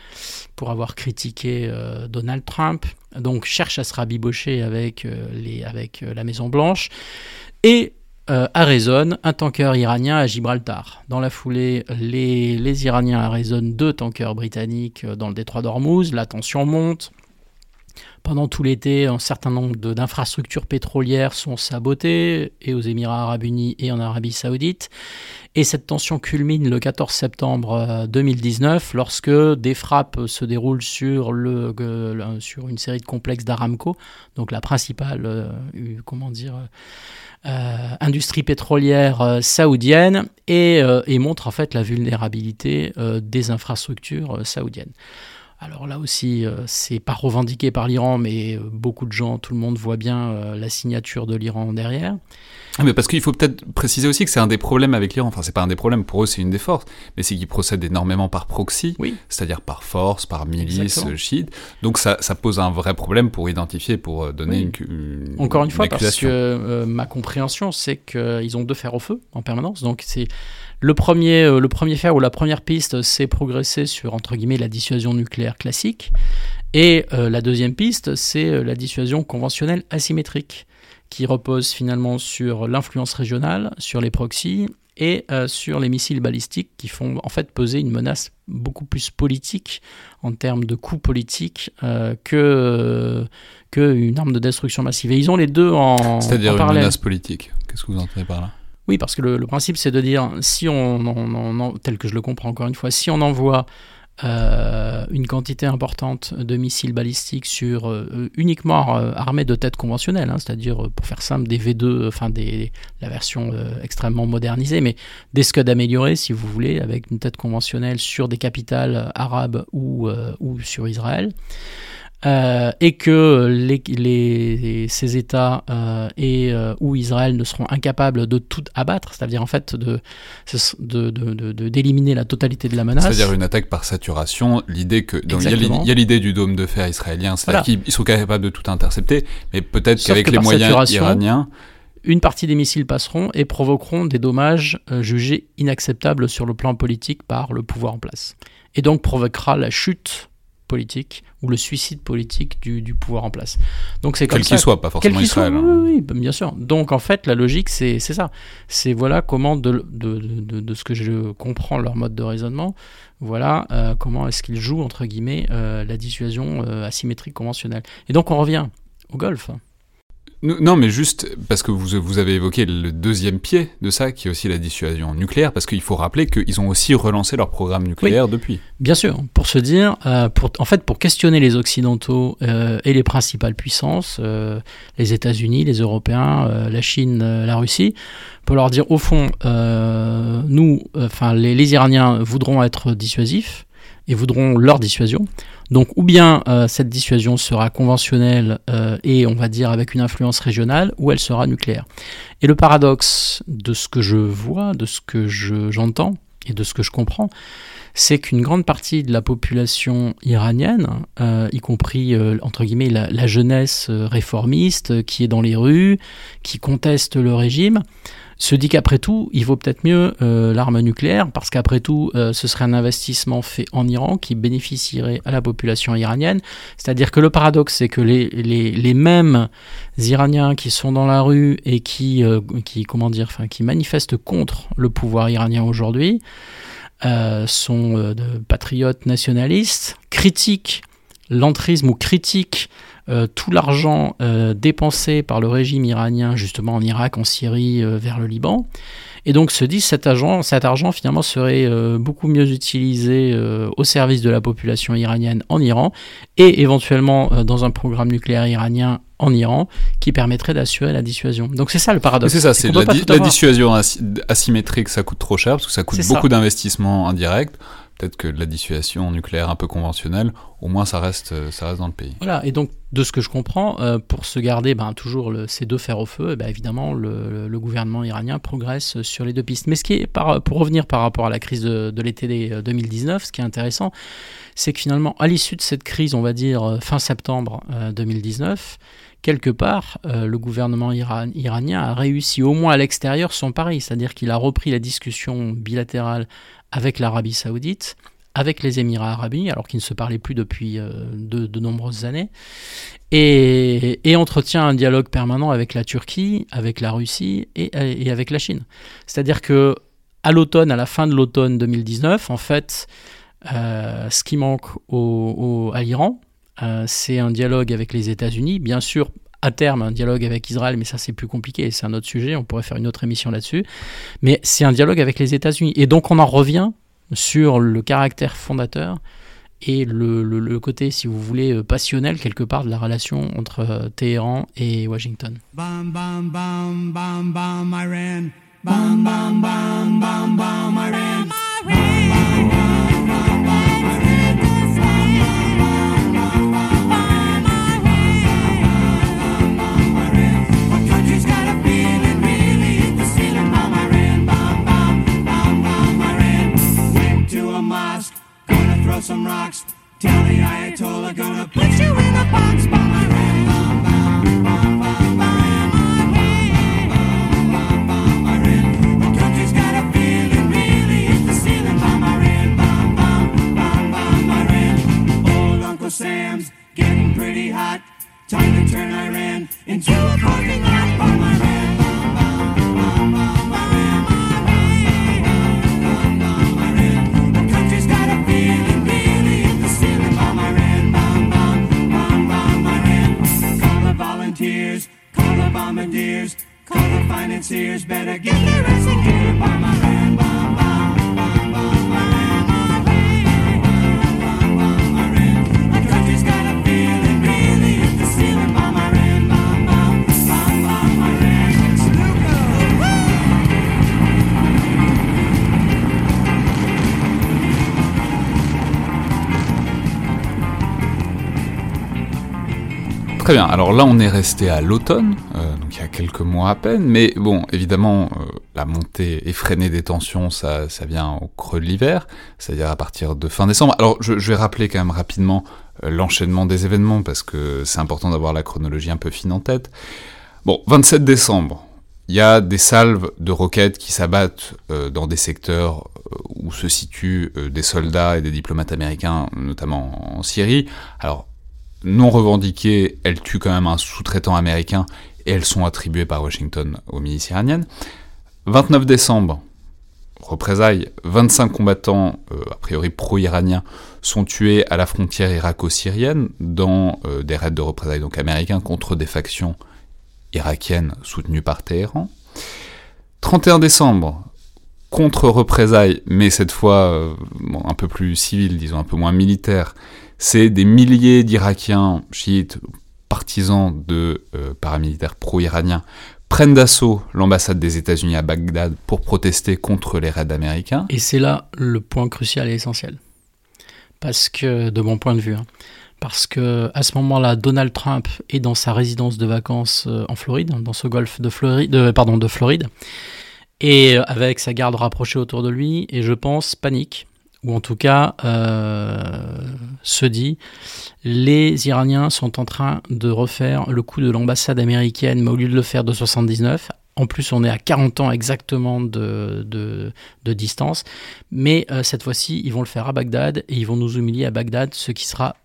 pour avoir critiqué Donald Trump. Donc cherche à se rabibocher avec, les, avec la Maison Blanche et euh, arraisonne un tanker iranien à Gibraltar. Dans la foulée, les, les Iraniens arraisonnent deux tankers britanniques euh, dans le détroit d'Ormuz, la tension monte. Pendant tout l'été, un certain nombre d'infrastructures pétrolières sont sabotées, et aux Émirats arabes unis et en Arabie saoudite. Et cette tension culmine le 14 septembre 2019, euh, lorsque des frappes se déroulent sur, le, sur une série de complexes d'Aramco, donc la principale, euh, industrie pétrolière euh, saoudienne et, euh, et, montre en fait la vulnérabilité des infrastructures saoudiennes. Alors là aussi, c'est pas revendiqué par l'Iran, mais beaucoup de gens, tout le monde voit bien la signature de l'Iran derrière. Ah, mais parce qu'il faut peut-être préciser aussi que c'est un des problèmes avec l'Iran. Enfin, c'est pas un des problèmes, pour eux, c'est une des forces. Mais c'est qu'ils procèdent énormément par proxy, c'est-à-dire par force, par milice chiite. Donc ça, ça, pose un vrai problème pour identifier, pour euh, donner une, Encore une, fois, parce que euh, ma compréhension, c'est qu'ils ont deux fers au feu en permanence. Donc c'est le premier, euh, le premier fer ou la première piste, c'est progresser sur, entre guillemets, la dissuasion nucléaire classique. Et la deuxième piste, c'est la dissuasion conventionnelle asymétrique qui repose finalement sur l'influence régionale, sur les proxys et euh, sur les missiles balistiques qui font en fait peser une menace beaucoup plus politique en termes de coût politique euh, que qu'une arme de destruction massive. Et ils ont les deux en C'est-à-dire une menace politique. Qu'est-ce que vous entendez par là? Oui, parce que le, principe c'est de dire si on, tel que je le comprends encore une fois, si on envoie euh, une quantité importante de missiles balistiques sur euh, uniquement euh, armés de têtes conventionnelles, hein, c'est-à-dire pour faire simple des V2, enfin des, la version extrêmement modernisée, mais des Scud améliorés si vous voulez, avec une tête conventionnelle sur des capitales arabes ou, ou sur Israël. Euh, et que les, ces États euh, et euh, ou Israël ne seront incapables de tout abattre, c'est-à-dire en fait de d'éliminer la totalité de la menace. C'est-à-dire une attaque par saturation. L'idée que il y a l'idée du dôme de fer israélien, c'est-à-dire qu'ils sont capables de tout intercepter, mais peut-être qu'avec les moyens iraniens. Une partie des missiles passeront et provoqueront des dommages jugés inacceptables sur le plan politique par le pouvoir en place. Et donc provoquera la chute politique ou le suicide politique du, pouvoir en place. Donc c'est comme Quel qu'il soit, pas forcément Israël. Hein. oui, oui, bien sûr. Donc en fait, la logique, c'est ça. C'est voilà comment, de, de, de, de, ce que je comprends leur mode de raisonnement, voilà euh, comment est-ce qu'ils jouent, entre guillemets, euh, la dissuasion euh, asymétrique conventionnelle. Et donc on revient au golf. Non, mais juste parce que vous, vous avez évoqué le deuxième pied de ça, qui est aussi la dissuasion nucléaire, parce qu'il faut rappeler qu'ils ont aussi relancé leur programme nucléaire depuis. Bien sûr, pour se dire, euh, pour, en fait, pour questionner les Occidentaux euh, et les principales puissances, euh, les États-Unis, les Européens, la Chine, la Russie, pour leur dire, au fond, nous, enfin, les, les Iraniens voudront être dissuasifs, et voudront leur dissuasion. Donc ou bien euh, cette dissuasion sera conventionnelle euh, et on va dire avec une influence régionale, ou elle sera nucléaire. Et le paradoxe de ce que je vois, de ce que j'entends et de ce que je comprends, c'est qu'une grande partie de la population iranienne, euh, y compris entre guillemets la jeunesse réformiste qui est dans les rues, qui conteste le régime, se dit qu'après tout, il vaut peut-être mieux euh, l'arme nucléaire, parce qu'après tout, euh, ce serait un investissement fait en Iran qui bénéficierait à la population iranienne. C'est-à-dire que le paradoxe, c'est que les, les, mêmes Iraniens qui sont dans la rue et qui, euh, qui, comment dire, qui manifestent contre le pouvoir iranien aujourd'hui, sont de patriotes nationalistes, critiquent l'entrisme ou critiquent euh, tout l'argent euh, dépensé par le régime iranien justement en Irak, en Syrie, euh, vers le Liban. Et donc se dit cet argent, cet argent finalement serait beaucoup mieux utilisé au service de la population iranienne en Iran et éventuellement dans un programme nucléaire iranien en Iran qui permettrait d'assurer la dissuasion. Donc c'est ça le paradoxe. C'est ça, c'est la, la dissuasion asymétrique, ça coûte trop cher parce que ça coûte beaucoup d'investissements indirects peut-être que la dissuasion nucléaire un peu conventionnelle, au moins ça reste, euh, ça reste dans le pays. Voilà, et donc de ce que je comprends, euh, pour se garder ben, toujours ces deux fers au feu, eh ben, évidemment le, gouvernement iranien progresse sur les deux pistes. Mais ce qui est, par, pour revenir par rapport à la crise de, l'été 2019, ce qui est intéressant, c'est que finalement, à l'issue de cette crise, on va dire euh, fin septembre 2019, quelque part, le gouvernement iranien a réussi au moins à l'extérieur son pari, c'est-à-dire qu'il a repris la discussion bilatérale avec l'Arabie saoudite, avec les Émirats arabes alors qu'ils ne se parlaient plus depuis euh, de, nombreuses années, et, entretient un dialogue permanent avec la Turquie, avec la Russie et, avec la Chine. C'est-à-dire que à l'automne, à la fin de l'automne 2019, en fait, euh, ce qui manque au, à l'Iran, euh, c'est un dialogue avec les États-Unis, bien sûr à terme un dialogue avec Israël, mais ça c'est plus compliqué, c'est un autre sujet, on pourrait faire une autre émission là-dessus. Mais c'est un dialogue avec les États-Unis. Et donc on en revient sur le caractère fondateur et le, côté, si vous voulez, euh, passionnel quelque part de la relation entre euh, Téhéran et Washington. Bam, bam, bam, bam, bam, Iran. Bam, bam, bam, bam, bam, Iran. Some rocks. Tell the Ayatollah gonna put you in a box. Feeling. Bomb, bomb, bomb, bomb, Iran. Old Uncle Sam's getting pretty hot. Time to turn Iran into a parking lot. Bomb Iran. bombardiers. Très bien, alors là on est resté à l'automne, quelques mois à peine, mais bon, évidemment, euh, la montée effrénée des tensions, ça, ça vient au creux de l'hiver, c'est-à-dire à partir de fin décembre. Alors, je, vais rappeler quand même rapidement euh, l'enchaînement des événements, parce que c'est important d'avoir la chronologie un peu fine en tête. Bon, 27 décembre, il y a des salves de roquettes qui s'abattent euh, dans des secteurs où se situent des soldats et des diplomates américains, notamment en Syrie. Alors, non revendiquées, elles tuent quand même un sous-traitant américain et elles sont attribuées par Washington aux milices iraniennes. 29 décembre, représailles, 25 combattants, euh, a priori pro-iraniens, sont tués à la frontière irako-syrienne dans euh, des raids de représailles donc américains contre des factions irakiennes soutenues par Téhéran. 31 décembre, contre-représailles, mais cette fois euh, un peu plus civil, disons un peu moins militaire, c'est des milliers d'Irakiens chiites partisans de euh, paramilitaires pro-iraniens prennent d'assaut l'ambassade des États-Unis à Bagdad pour protester contre les raids américains. Et c'est là le point crucial et essentiel. parce que, de mon point de vue, hein, parce que à ce moment-là, Donald Trump est dans sa résidence de vacances euh, en Floride, dans ce golfe de Floride, pardon, de Floride, et euh, avec sa garde rapprochée autour de lui, et je pense panique, ou en tout cas euh, se dit, les Iraniens sont en train de refaire le coup de l'ambassade américaine, mais au lieu de le faire de 79, en plus, on est à 40 ans exactement de, de, distance. Mais cette fois-ci, ils vont le faire à Bagdad et ils vont nous humilier à Bagdad, ce qui sera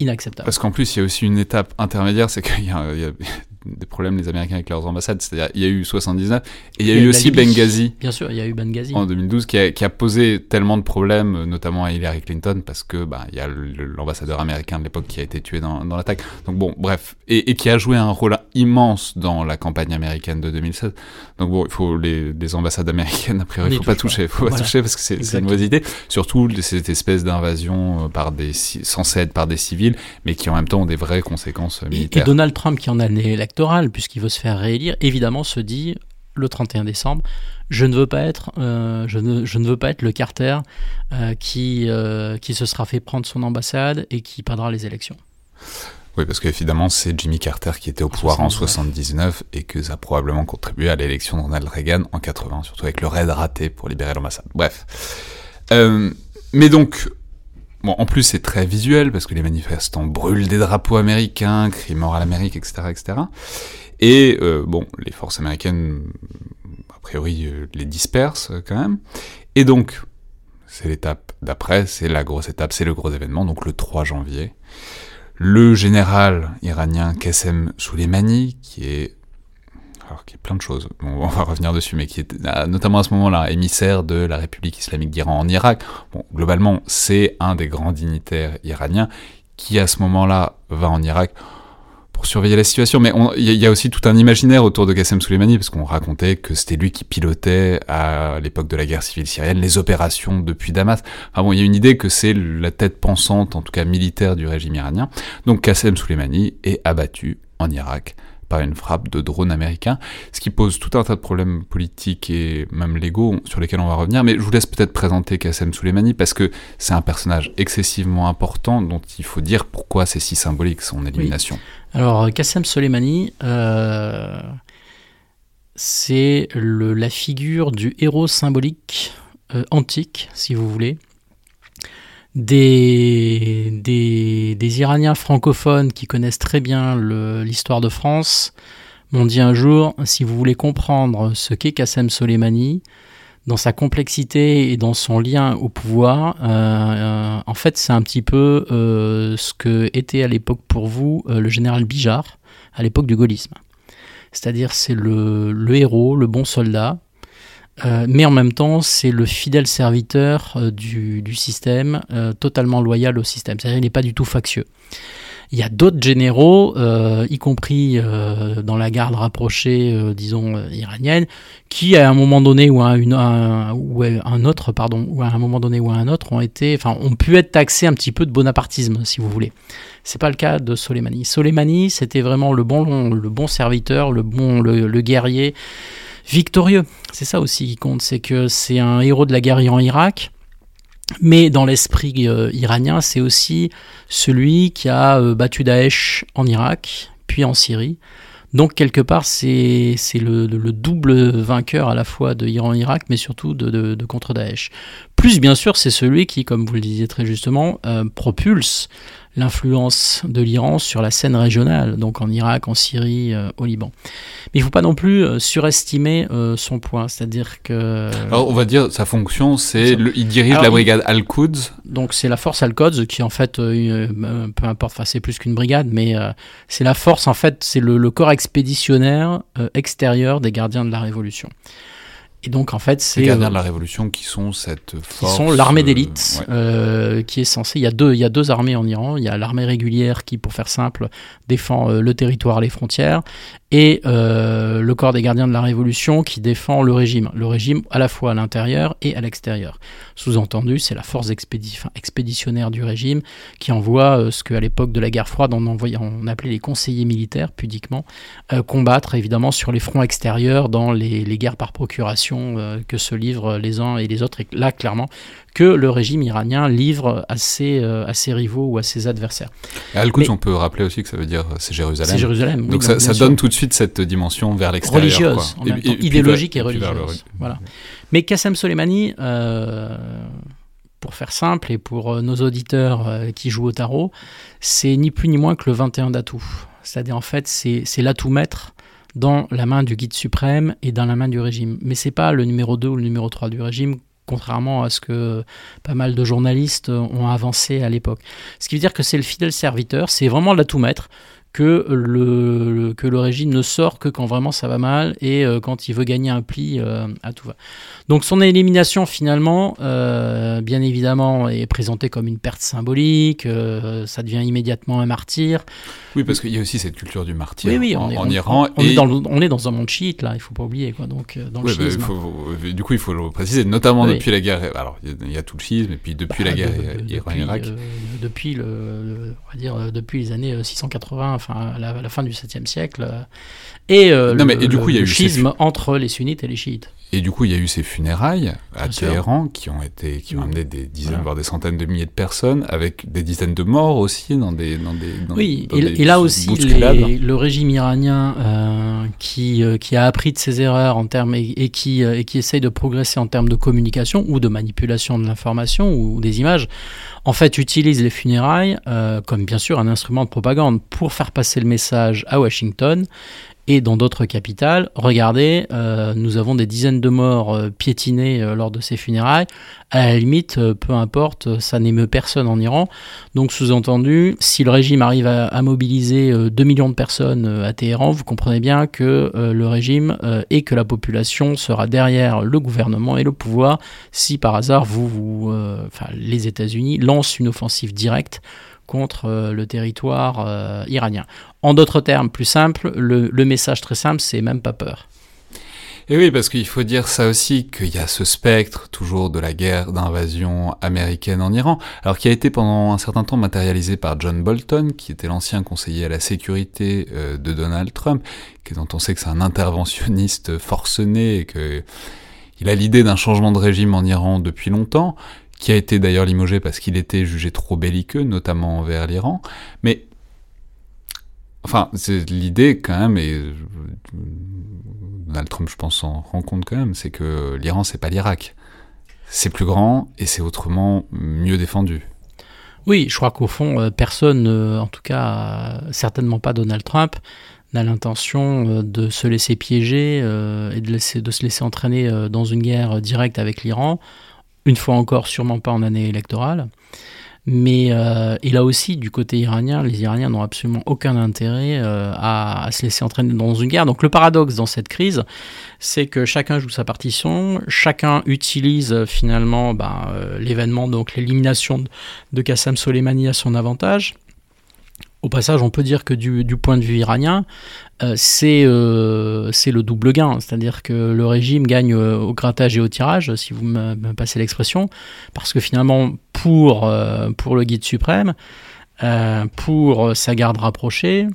inacceptable. Parce qu'en plus, il y a aussi une étape intermédiaire, c'est qu'il y, a des problèmes, les Américains, avec leurs ambassades. C'est-à-dire, il y a eu 79, et il y a, eu aussi Benghazi. Bien sûr, il y a eu Benghazi. En 2012, qui a, qui a posé tellement de problèmes, notamment à Hillary Clinton, parce que bah, il y a l'ambassadeur américain de l'époque qui a été tué dans, dans l'attaque. Donc bon, bref, et, et, qui a joué un rôle immense dans la campagne américaine de 2016. Donc bon, il faut les, les ambassades américaines, a priori, il faut pas toucher, faut pas toucher parce que c'est une mauvaise idée. Surtout cette espèce d'invasion euh, par des censée être par des civils, mais qui en même temps ont des vraies conséquences militaires. Et, Donald Trump, qui en a puisqu'il veut se faire réélire, évidemment se dit le 31 décembre, je ne veux pas être, euh, je, ne, je, ne, veux pas être le Carter euh, qui, euh, qui se sera fait prendre son ambassade et qui perdra les élections. Oui, parce qu'évidemment, c'est Jimmy Carter qui était au pouvoir en 79 et que ça a probablement contribué à l'élection de Ronald Reagan en 80, surtout avec le raid raté pour libérer l'ambassade. Bref. mais donc, Bon, en plus, c'est très visuel parce que les manifestants brûlent des drapeaux américains, crient mort à l'Amérique, etc., etc. Et euh, bon, les forces américaines, a priori, euh, les dispersent euh, quand même. Et donc, c'est l'étape d'après, c'est la grosse étape, c'est le gros événement, donc le 3 janvier. Le général iranien Qassem Soleimani, qui est alors qui est plein de choses, on va revenir dessus, mais qui est notamment à ce moment-là émissaire de la République islamique d'Iran en Irak. Bon, globalement, c'est un des grands dignitaires iraniens qui à ce moment-là va en Irak pour surveiller la situation. Mais il y, a aussi tout un imaginaire autour de Qassem Soleimani, parce qu'on racontait que c'était lui qui pilotait à l'époque de la guerre civile syrienne les opérations depuis Damas. Bon, il y a une idée que c'est la tête pensante, en tout cas militaire, du régime iranien. Donc Qassem Soleimani est abattu en Irak par une frappe de drone américain, ce qui pose tout un tas de problèmes politiques et même légaux sur lesquels on va revenir. Mais je vous laisse peut-être présenter Qassem Soleimani parce que c'est un personnage excessivement important dont il faut dire pourquoi c'est si symbolique son élimination. Alors Qassem Soleimani, euh, c'est la figure du héros symbolique euh, antique, si vous voulez, des, Iraniens francophones qui connaissent très bien l'histoire de France m'ont dit un jour, si vous voulez comprendre ce qu'est Qassem Soleimani, dans sa complexité et dans son lien au pouvoir, euh, euh, en fait c'est un petit peu euh, ce que était à l'époque pour vous le général Bijard, à l'époque du gaullisme. C'est-à-dire c'est le héros, le bon soldat, euh, mais en même temps, c'est le fidèle serviteur euh, du, système, euh, totalement loyal au système. C'est-à-dire qu'il n'est pas du tout factieux. Il y a d'autres généraux, y compris dans la garde rapprochée, disons, iranienne, qui à un moment donné ou à, un, autre, pardon, ou à un moment donné ou un autre, ont été, enfin, ont pu être taxés un petit peu de bonapartisme, si vous voulez. C'est pas le cas de Soleimani. Soleimani, c'était vraiment le bon, le bon serviteur, le bon, le guerrier victorieux. C'est ça aussi qui compte, c'est que c'est un héros de la guerre en Irak. Mais dans l'esprit euh, iranien, c'est aussi celui qui a euh, battu Daesh en Irak, puis en Syrie. Donc quelque part, c'est le, le, double vainqueur à la fois de Iran-Irak, mais surtout de, contre Daesh. Plus bien sûr, c'est celui qui, comme vous le disiez très justement, euh, propulse l'influence de l'Iran sur la scène régionale, donc en Irak, en Syrie, euh, au Liban. Mais il ne faut pas non plus euh, surestimer euh, son poids, c'est-à-dire que... Alors on va dire, sa fonction, c'est... Il dirige la brigade Al-Quds. Donc c'est la force Al-Quds qui en fait, peu importe, enfin c'est plus qu'une brigade, mais c'est la force, en fait, c'est le, le, corps expéditionnaire extérieur des gardiens de la Révolution. Et donc en fait, c'est les gardiens de la Révolution qui sont cette force. Qui sont l'armée d'élite, euh, euh, qui est censée. Il y a deux, il y a deux armées en Iran. Il y a l'armée régulière qui, pour faire simple, défend euh, le territoire, les frontières, et euh, le corps des gardiens de la Révolution qui défend le régime. Le régime à la fois à l'intérieur et à l'extérieur. Sous-entendu, c'est la force expéditionnaire du régime qui envoie euh, ce qu'à l'époque de la guerre froide on, appelait les conseillers militaires, pudiquement, euh, combattre évidemment sur les fronts extérieurs dans les, guerres par procuration que se livrent les uns et les autres. Et là, clairement, que le régime iranien livre à ses, euh, à ses rivaux ou à ses adversaires. Al-Quds, on peut rappeler aussi que ça veut dire euh, c'est Jérusalem. C'est Jérusalem. Donc ça, ça donne tout de suite cette dimension vers l'extérieur. Religieuse, idéologique et, religieuse. Voilà. Mais Qassem Soleimani, euh, pour faire simple et pour nos auditeurs qui jouent au tarot, c'est ni plus ni moins que le 21 d'atout. C'est-à-dire en fait, c'est l'atout maître dans la main du guide suprême et dans la main du régime. Mais c'est pas le numéro 2 ou le numéro 3 du régime contrairement à ce que pas mal de journalistes ont avancé à l'époque. Ce qui veut dire que c'est le fidèle serviteur, c'est vraiment l'atout maître que le, que le régime ne sort que quand vraiment ça va mal et euh, quand il veut gagner un pli euh, à tout va. Donc son élimination finalement, euh, bien évidemment, est présentée comme une perte symbolique, ça devient immédiatement un martyr. Oui, parce qu'il y a aussi cette culture du martyr oui, en, est, Iran. On, est dans on, est dans un monde chiite là, il faut pas oublier quoi. Donc dans le bah, du coup, il faut le préciser, notamment depuis la guerre. Alors il y, a tout le schisme et puis depuis bah, la guerre Iran-Irak. depuis le, on va dire depuis les années 680 enfin la, la fin du 7e siècle, euh, et, euh, le, et du coup, il y a eu schisme entre les sunnites et les chiites. Et du coup, il y a eu ces funérailles à Téhéran qui ont été, qui ont amené des dizaines, voire des centaines de milliers de personnes, avec des dizaines de morts aussi dans des, dans des. oui, et, là aussi, le régime iranien euh, qui, qui a appris de ses erreurs en termes et, qui, et qui essaye de progresser en termes de communication ou de manipulation de l'information ou des images en fait, utilise les funérailles euh, comme bien sûr un instrument de propagande pour faire passer le message à Washington et dans d'autres capitales. Regardez, euh, nous avons des dizaines de morts euh, piétinés euh, lors de ces funérailles. À la limite, peu importe, ça n'émeut personne en Iran. Donc sous-entendu, si le régime arrive à, mobiliser 2 millions de personnes à Téhéran, vous comprenez bien que le régime et que la population sera derrière le gouvernement et le pouvoir si par hasard vous, les États-Unis lancent une offensive directe contre euh, le territoire euh, iranien. En d'autres termes, plus simple, le, message très simple, c'est même pas peur. Et oui, parce qu'il faut dire ça aussi, qu'il y a ce spectre toujours de la guerre d'invasion américaine en Iran, alors qui a été pendant un certain temps matérialisé par John Bolton, qui était l'ancien conseiller à la sécurité euh, de Donald Trump, dont on sait que c'est un interventionniste forcené et que il a l'idée d'un changement de régime en Iran depuis longtemps, qui a été d'ailleurs limogé parce qu'il était jugé trop belliqueux, notamment envers l'Iran. Mais, enfin, c'est l'idée quand même, et Donald Trump, je pense, s'en rend compte quand même, c'est que l'Iran, c'est pas l'Irak. C'est plus grand et c'est autrement mieux défendu. Oui, je crois qu'au fond, euh, personne, euh, en tout cas, certainement pas Donald Trump, n'a l'intention euh, de se laisser piéger et de se laisser entraîner dans une guerre directe avec l'Iran une fois encore, sûrement pas en année électorale. Mais euh, et là aussi, du côté iranien, les Iraniens n'ont absolument aucun intérêt euh, à, se laisser entraîner dans une guerre. Donc le paradoxe dans cette crise, c'est que chacun joue sa partition, chacun utilise euh, finalement ben, l'événement, donc l'élimination de, Qassem Soleimani à son avantage. Au passage, on peut dire que du, point de vue iranien, euh, euh, c'est le double gain. C'est-à-dire que le régime gagne euh, au grattage et au tirage, si vous me, passez l'expression, parce que finalement, pour, pour le guide suprême, pour sa garde rapprochée,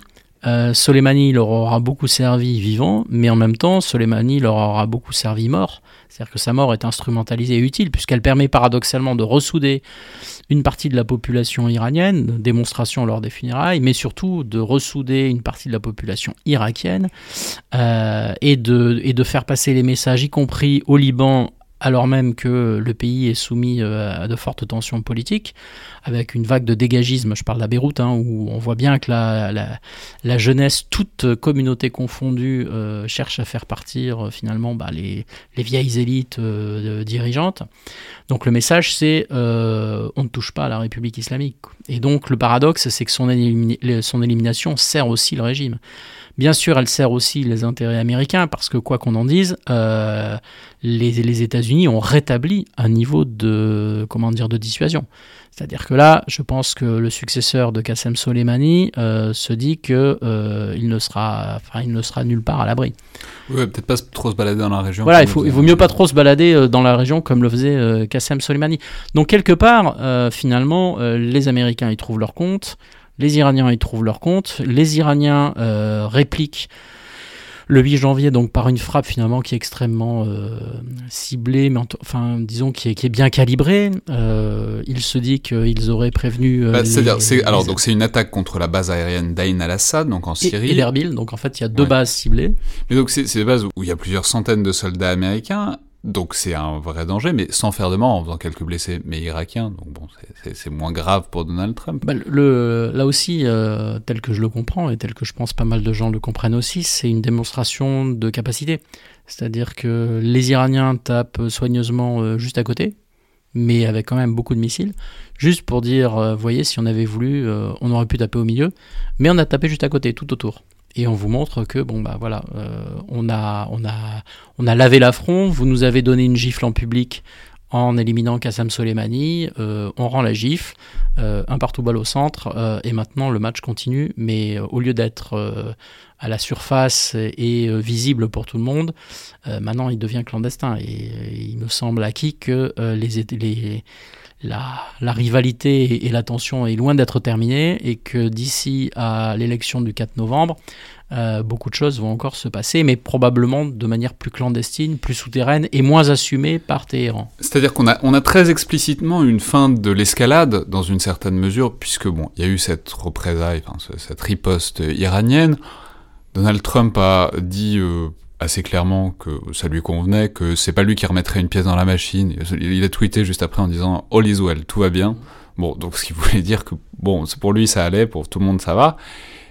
Soleimani leur aura beaucoup servi vivant, mais en même temps, Soleimani leur aura beaucoup servi mort. C'est-à-dire que sa mort est instrumentalisée et utile, puisqu'elle permet paradoxalement de ressouder une partie de la population iranienne, démonstration lors des funérailles, mais surtout de ressouder une partie de la population irakienne euh, et, de, faire passer les messages, y compris au Liban, alors même que le pays est soumis euh, à de fortes tensions politiques, avec une vague de dégagisme, je parle de Beyrouth, hein, où on voit bien que la, jeunesse, toute communauté confondue, euh, cherche à faire partir euh, finalement bah, les, les, vieilles élites dirigeantes. Donc le message c'est on ne touche pas à la République islamique. Et donc le paradoxe c'est que son, élimination sert aussi le régime. Bien sûr, elle sert aussi les intérêts américains parce que quoi qu'on en dise, les, les États-Unis ont rétabli un niveau de, comment dire, de dissuasion. C'est-à-dire que là, je pense que le successeur de Qassem Soleimani euh, se dit que euh, il ne sera, enfin, il ne sera nulle part à l'abri. Oui, peut-être pas trop se balader dans la région. Voilà, il, faut, il vaut mieux pas trop se balader euh, dans la région comme le faisait Qassem Soleimani. Donc quelque part, finalement, les Américains y trouvent leur compte, les Iraniens y trouvent leur compte, les Iraniens répliquent le 8 janvier donc par une frappe finalement qui est extrêmement euh, ciblée, mais en enfin disons qui est, qui est bien calibrée. Euh, il se dit qu'ils auraient prévenu. euh, Bah, les- c'est- alors les- donc c'est une attaque contre la base aérienne d'Ain al-Assad, donc en et, Syrie. et l'Erbil, donc en fait il y a deux Ouais. bases ciblées. Mais donc c'est des bases où il y a plusieurs centaines de soldats américains, donc c'est un vrai danger, mais sans faire de mort, en faisant quelques blessés, mais irakiens, donc bon, c'est- moins grave pour Donald Trump. Bah, là aussi, euh, tel que je le comprends et tel que je pense pas mal de gens le comprennent aussi, c'est une démonstration de capacité. C'est-à-dire que les Iraniens tapent soigneusement euh, juste à côté, mais avec quand même beaucoup de missiles, juste pour dire, euh, voyez, si on avait voulu, on aurait pu taper au milieu, mais on a tapé juste à côté, tout autour. Et on vous montre que bon bah voilà, euh, on a on a on a lavé l'affront. Vous nous avez donné une gifle en public en éliminant Qassam Soleimani. euh, on rend la gifle, euh, un partout balle au centre, et maintenant le match continue. Mais au lieu d'être à la surface et visible pour tout le monde, maintenant il devient clandestin. Et, il me semble acquis que les, les la, rivalité et la tension est loin d'être terminée et que d'ici à l'élection du 4 novembre, euh, beaucoup de choses vont encore se passer, mais probablement de manière plus clandestine, plus souterraine et moins assumée par Téhéran. C'est-à-dire qu'on a, très explicitement une fin de l'escalade, dans une certaine mesure, puisque bon, il y a eu cette représaille, cette riposte iranienne. Donald Trump a dit euh, assez clairement que ça lui convenait, que c'est pas lui qui remettrait une pièce dans la machine. Il a tweeté juste après en disant All is well, tout va bien. Bon, donc ce qui voulait dire que bon, c'est pour lui ça allait, pour tout le monde ça va.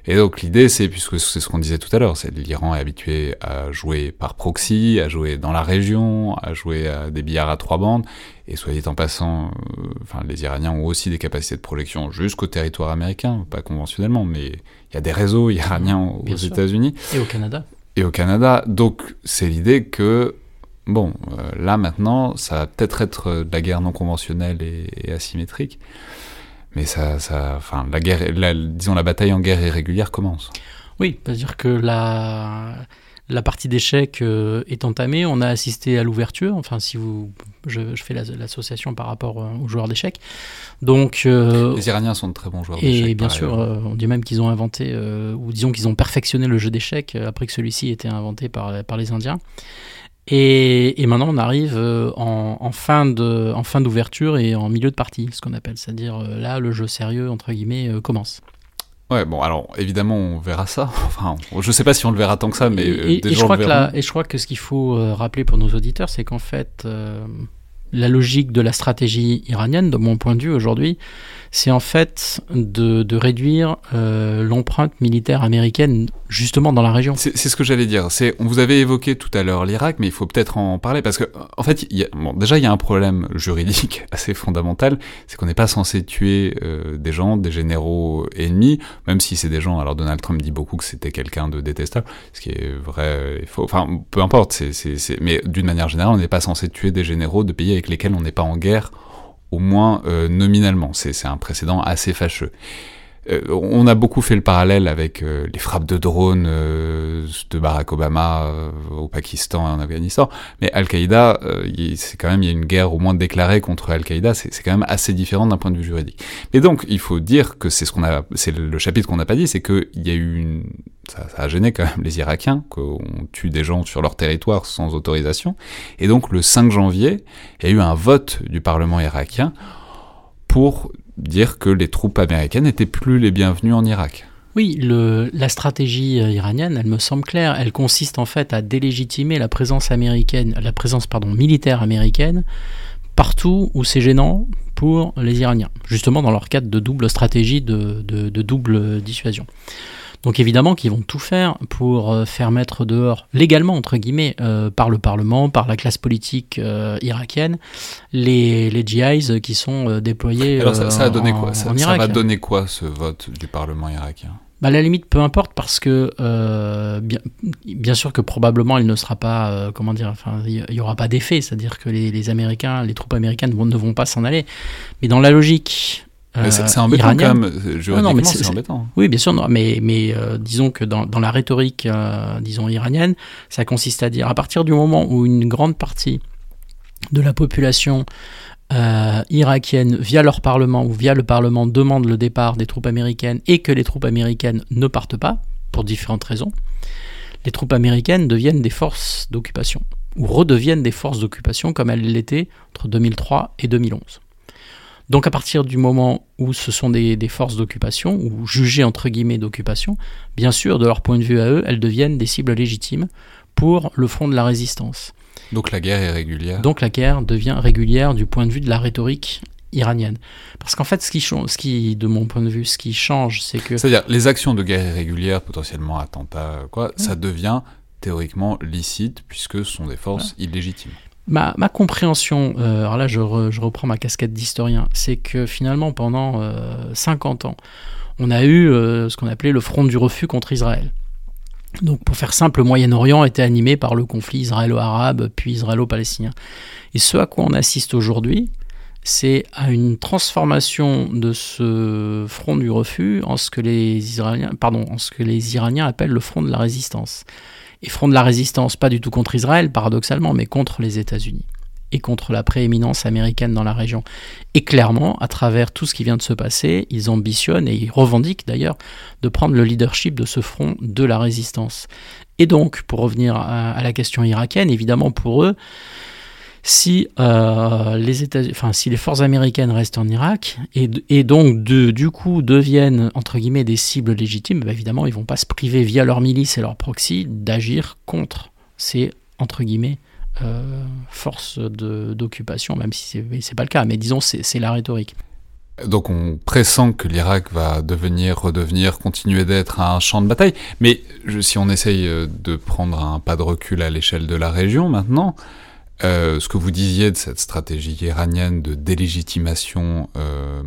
Et donc l'idée c'est, puisque c'est ce qu'on disait tout à l'heure, c'est l'Iran est habitué à jouer par proxy, à jouer dans la région, à jouer à des billards à trois bandes, et soit dit en passant, euh, enfin les Iraniens ont aussi des capacités de projection jusqu'au territoire américain, pas conventionnellement, mais il y a des réseaux iraniens aux. États-Unis Et au Canada et au Canada. Donc c'est l'idée que, bon, euh, là maintenant, ça va peut-être être euh, de la guerre non conventionnelle et, asymétrique, mais ça, ça, enfin, la guerre, disons la bataille en guerre irrégulière commence. Oui, c'est-à-dire que la, la partie d'échecs euh, est entamée. On a assisté à l'ouverture. Enfin, si vous, je, je fais la- l'association par rapport euh, aux joueurs d'échecs. Donc, euh, Les Iraniens sont de très bons joueurs et d'échecs. bien par sûr, euh, on dit même qu'ils ont inventé, euh, ou disons qu'ils ont perfectionné le jeu d'échecs après que celui-ci ait été inventé par, par les Indiens. Et, et maintenant, on arrive en, en fin de, en fin d'ouverture et en milieu de partie, ce qu'on appelle. C'est-à-dire là, le jeu sérieux entre guillemets commence. Ouais, bon, alors évidemment, on verra ça. Enfin, je sais pas si on le verra tant que ça, mais et, euh, et- des et gens je crois le que la- et je crois que ce qu'il faut euh, rappeler pour nos auditeurs, c'est qu'en fait, euh, la logique de la stratégie iranienne, de mon point de vue aujourd'hui, c'est en fait de, de réduire euh, l'empreinte militaire américaine justement dans la région. C'est ce que j'allais dire. C'est, on vous avait évoqué tout à l'heure l'Irak, mais il faut peut-être en parler parce que, en fait, bon, déjà il y a un problème juridique assez fondamental, c'est qu'on n'est pas censé tuer euh, des gens, des généraux ennemis, même si c'est des gens. Alors Donald Trump dit beaucoup que c'était quelqu'un de détestable, ce qui est vrai. Enfin, peu importe. Mais d'une manière générale, on n'est pas censé tuer des généraux de pays avec lesquels on n'est pas en guerre, au moins euh, nominalement. C'est, c'est un précédent assez fâcheux. Euh, on a beaucoup fait le parallèle avec euh, les frappes de drones euh, de Barack Obama au Pakistan et en Afghanistan, mais Al-Qaïda, c'est quand même il y a une guerre au moins déclarée contre Al-Qaïda, c'est quand même assez différent d'un point de vue juridique. Mais donc il faut dire que c'est ce qu'on a, c'est le chapitre qu'on n'a pas dit, c'est que il y a eu une, ça, ça a gêné quand même les Irakiens qu'on tue des gens sur leur territoire sans autorisation, et donc le 5 janvier, il y a eu un vote du Parlement irakien pour dire que les troupes américaines n'étaient plus les bienvenues en Irak. Oui, la stratégie euh, iranienne, elle me semble claire. Elle consiste en fait à délégitimer la présence américaine, la présence militaire américaine partout où c'est gênant pour les Iraniens, justement dans leur cadre de double stratégie de double dissuasion. Donc évidemment qu'ils vont tout faire pour euh, faire mettre dehors, légalement entre guillemets, euh, par le Parlement, par la classe politique euh, irakienne, les, les GIs qui sont déployés Alors ça, ça a donné en- quoi ça, va donner quoi ce vote du Parlement irakien? Bah, à la limite, peu importe, parce que euh, bien, bien, sûr que probablement il ne sera pas, euh, comment dire, enfin, il n'y aura pas d'effet, c'est-à-dire que les, les, Américains, les troupes américaines ne vont pas s'en aller. Mais dans la logique. Euh, c'est embêtant quand même, juridiquement, c'est embêtant. Oui, bien sûr, non, mais, mais euh, disons que dans, dans la rhétorique, disons, iranienne, ça consiste à dire, à partir du moment où une grande partie de la population euh, irakiennes, via leur parlement ou via le parlement, demandent le départ des troupes américaines et que les troupes américaines ne partent pas, pour différentes raisons, les troupes américaines deviennent des forces d'occupation, ou redeviennent des forces d'occupation comme elles l'étaient entre 2003 et 2011. Donc à partir du moment où ce sont des, des forces d'occupation, ou jugées entre guillemets d'occupation, bien sûr, de leur point de vue à eux, elles deviennent des cibles légitimes pour le front de la résistance. Donc la guerre est régulière. Donc la guerre devient régulière du point de vue de la rhétorique iranienne. Parce qu'en fait, ce qui, ce qui, de mon point de vue, ce qui change, c'est que... C'est-à-dire, les actions de guerre irrégulières, potentiellement attentats, quoi, ça devient théoriquement licite, puisque ce sont des forces illégitimes. Ma, compréhension, euh, alors là je, reprends ma casquette d'historien, c'est que finalement pendant 50 euh, ans, on a eu euh, ce qu'on appelait le front du refus contre Israël. Donc pour faire simple, le Moyen-Orient était animé par le conflit israélo-arabe puis israélo-palestinien. Et ce à quoi on assiste aujourd'hui, c'est à une transformation de ce front du refus en ce que les Iraniens appellent le front de la résistance. Et front de la résistance, pas du tout contre Israël, paradoxalement, mais contre les États-Unis et contre la prééminence américaine dans la région. Et clairement, à travers tout ce qui vient de se passer, ils ambitionnent et ils revendiquent d'ailleurs de prendre le leadership de ce front de la résistance. Et donc, pour revenir à, la question irakienne, évidemment pour eux, si, euh, si les forces américaines restent en Irak et, donc du coup deviennent entre guillemets des cibles légitimes, bah, évidemment ils vont pas se priver via leurs milices et leurs proxys d'agir contre ces entre guillemets euh, force d'occupation, même si c'est pas le cas, mais disons c'est la rhétorique. Donc on pressent que l'Irak va devenir, redevenir, continuer d'être un champ de bataille. Mais si on essaye euh, de prendre un pas de recul à l'échelle de la région maintenant, euh, ce que vous disiez de cette stratégie iranienne de délégitimation euh,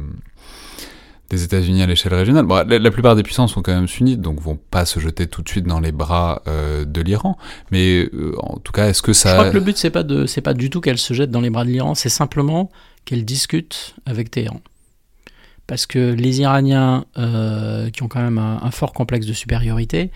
des États-Unis à l'échelle régionale. La, plupart des puissances sont quand même sunnites, donc vont pas se jeter tout de suite dans les bras euh, de l'Iran. Mais en tout cas, est-ce que ça Je crois que le but c'est pas de, pas du tout qu'elle se jette dans les bras de l'Iran, c'est simplement qu'elle discute avec Téhéran. Parce que les Iraniens, qui ont quand même un, un, fort complexe de supériorité,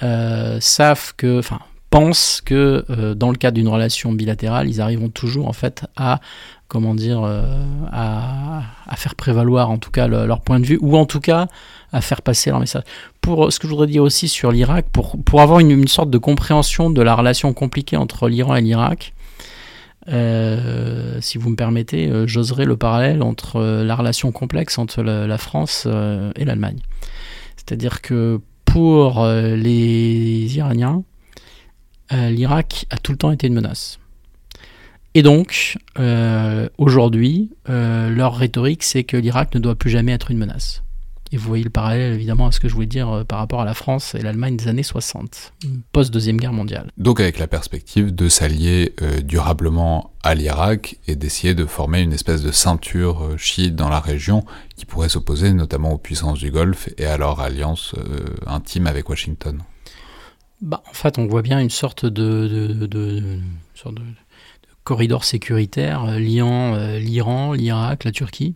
savent que, enfin, pensent que euh, dans le cadre d'une relation bilatérale, ils arriveront toujours en fait à comment dire euh, à, à, faire prévaloir en tout cas le, leur point de vue ou en tout cas à faire passer leur message. Pour ce que je voudrais dire aussi sur l'Irak, pour, pour avoir une, une, sorte de compréhension de la relation compliquée entre l'Iran et l'Irak, euh, si vous me permettez, j'oserais le parallèle entre la relation complexe entre la, France et l'Allemagne. C'est-à-dire que pour les Iraniens, l'Irak a tout le temps été une menace. Et donc, euh, aujourd'hui, euh, leur rhétorique, c'est que l'Irak ne doit plus jamais être une menace. Et vous voyez le parallèle, évidemment, à ce que je voulais dire par rapport à la France et l'Allemagne des années 60, post-deuxième guerre mondiale. Donc avec la perspective de s'allier euh, durablement à l'Irak et d'essayer de former une espèce de ceinture euh, chiite dans la région qui pourrait s'opposer notamment aux puissances du Golfe et à leur alliance euh, intime avec Washington bah, en fait, on voit bien une sorte de, corridor sécuritaire euh, liant euh, l'Iran, l'Irak, la Turquie,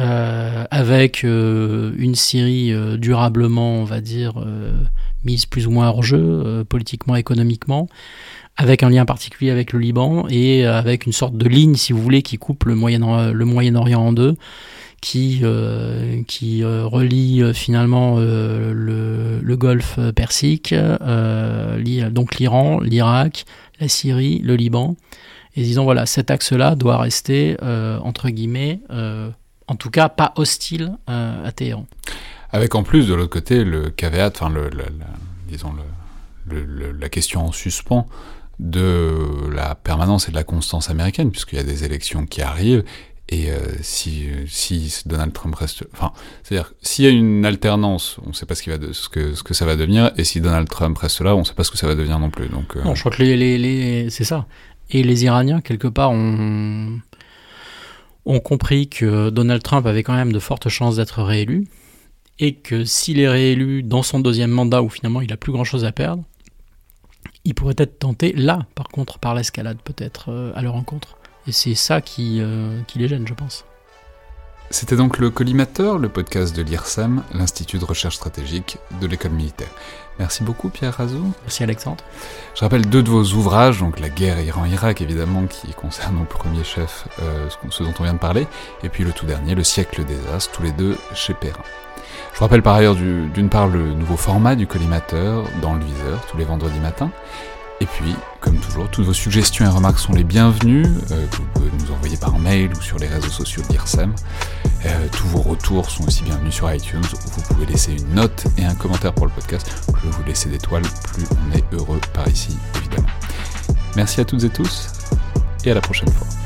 euh, avec une Syrie durablement, on va dire, mise plus ou moins hors jeu, politiquement, économiquement, avec un lien particulier avec le Liban et avec une sorte de ligne, si vous voulez, qui coupe le Moyen-Orient en deux qui, euh, euh, relie euh, finalement le, golfe Persique, donc l'Iran, l'Irak, la Syrie, le Liban. Et disons, voilà, cet axe-là doit rester, entre guillemets, en tout cas pas hostile à Téhéran. Avec en plus de l'autre côté le caveat, enfin, disons, la question en suspens de la permanence et de la constance américaine, puisqu'il y a des élections qui arrivent, et euh, si, Donald Trump reste, enfin, c'est-à-dire s'il y a une alternance, on ne sait pas ce, que, ça va devenir, et si Donald Trump reste là, on ne sait pas ce que ça va devenir non plus. Donc, euh... Non, je crois que c'est ça. Et les Iraniens, quelque part, ont, compris que Donald Trump avait quand même de fortes chances d'être réélu, et que s'il est réélu dans son deuxième mandat où finalement il a plus grand chose à perdre, il pourrait être tenté là, par contre, par l'escalade peut-être euh, à leur encontre. Et c'est ça qui, euh, qui les gêne, je pense. C'était donc le Collimateur, le podcast de l'IRSEM, l'Institut de recherche stratégique de l'école militaire. Merci beaucoup Pierre Razou. Merci Alexandre. Je rappelle deux de vos ouvrages, donc la guerre Iran-Irak évidemment qui concerne au premier chef euh, ce dont on vient de parler, et puis le tout dernier, le siècle des As, tous les deux chez Perrin. Je rappelle par ailleurs d'une part le nouveau format du collimateur dans le viseur tous les vendredis matins, et puis, comme toujours, toutes vos suggestions et remarques sont les bienvenues, euh, que vous pouvez nous envoyer par mail ou sur les réseaux sociaux de. Euh, tous vos retours sont aussi bienvenus sur iTunes, où vous pouvez laisser une note et un commentaire pour le podcast. Plus vous laissez d'étoiles, plus on est heureux par ici, évidemment. Merci à toutes et tous, et à la prochaine fois.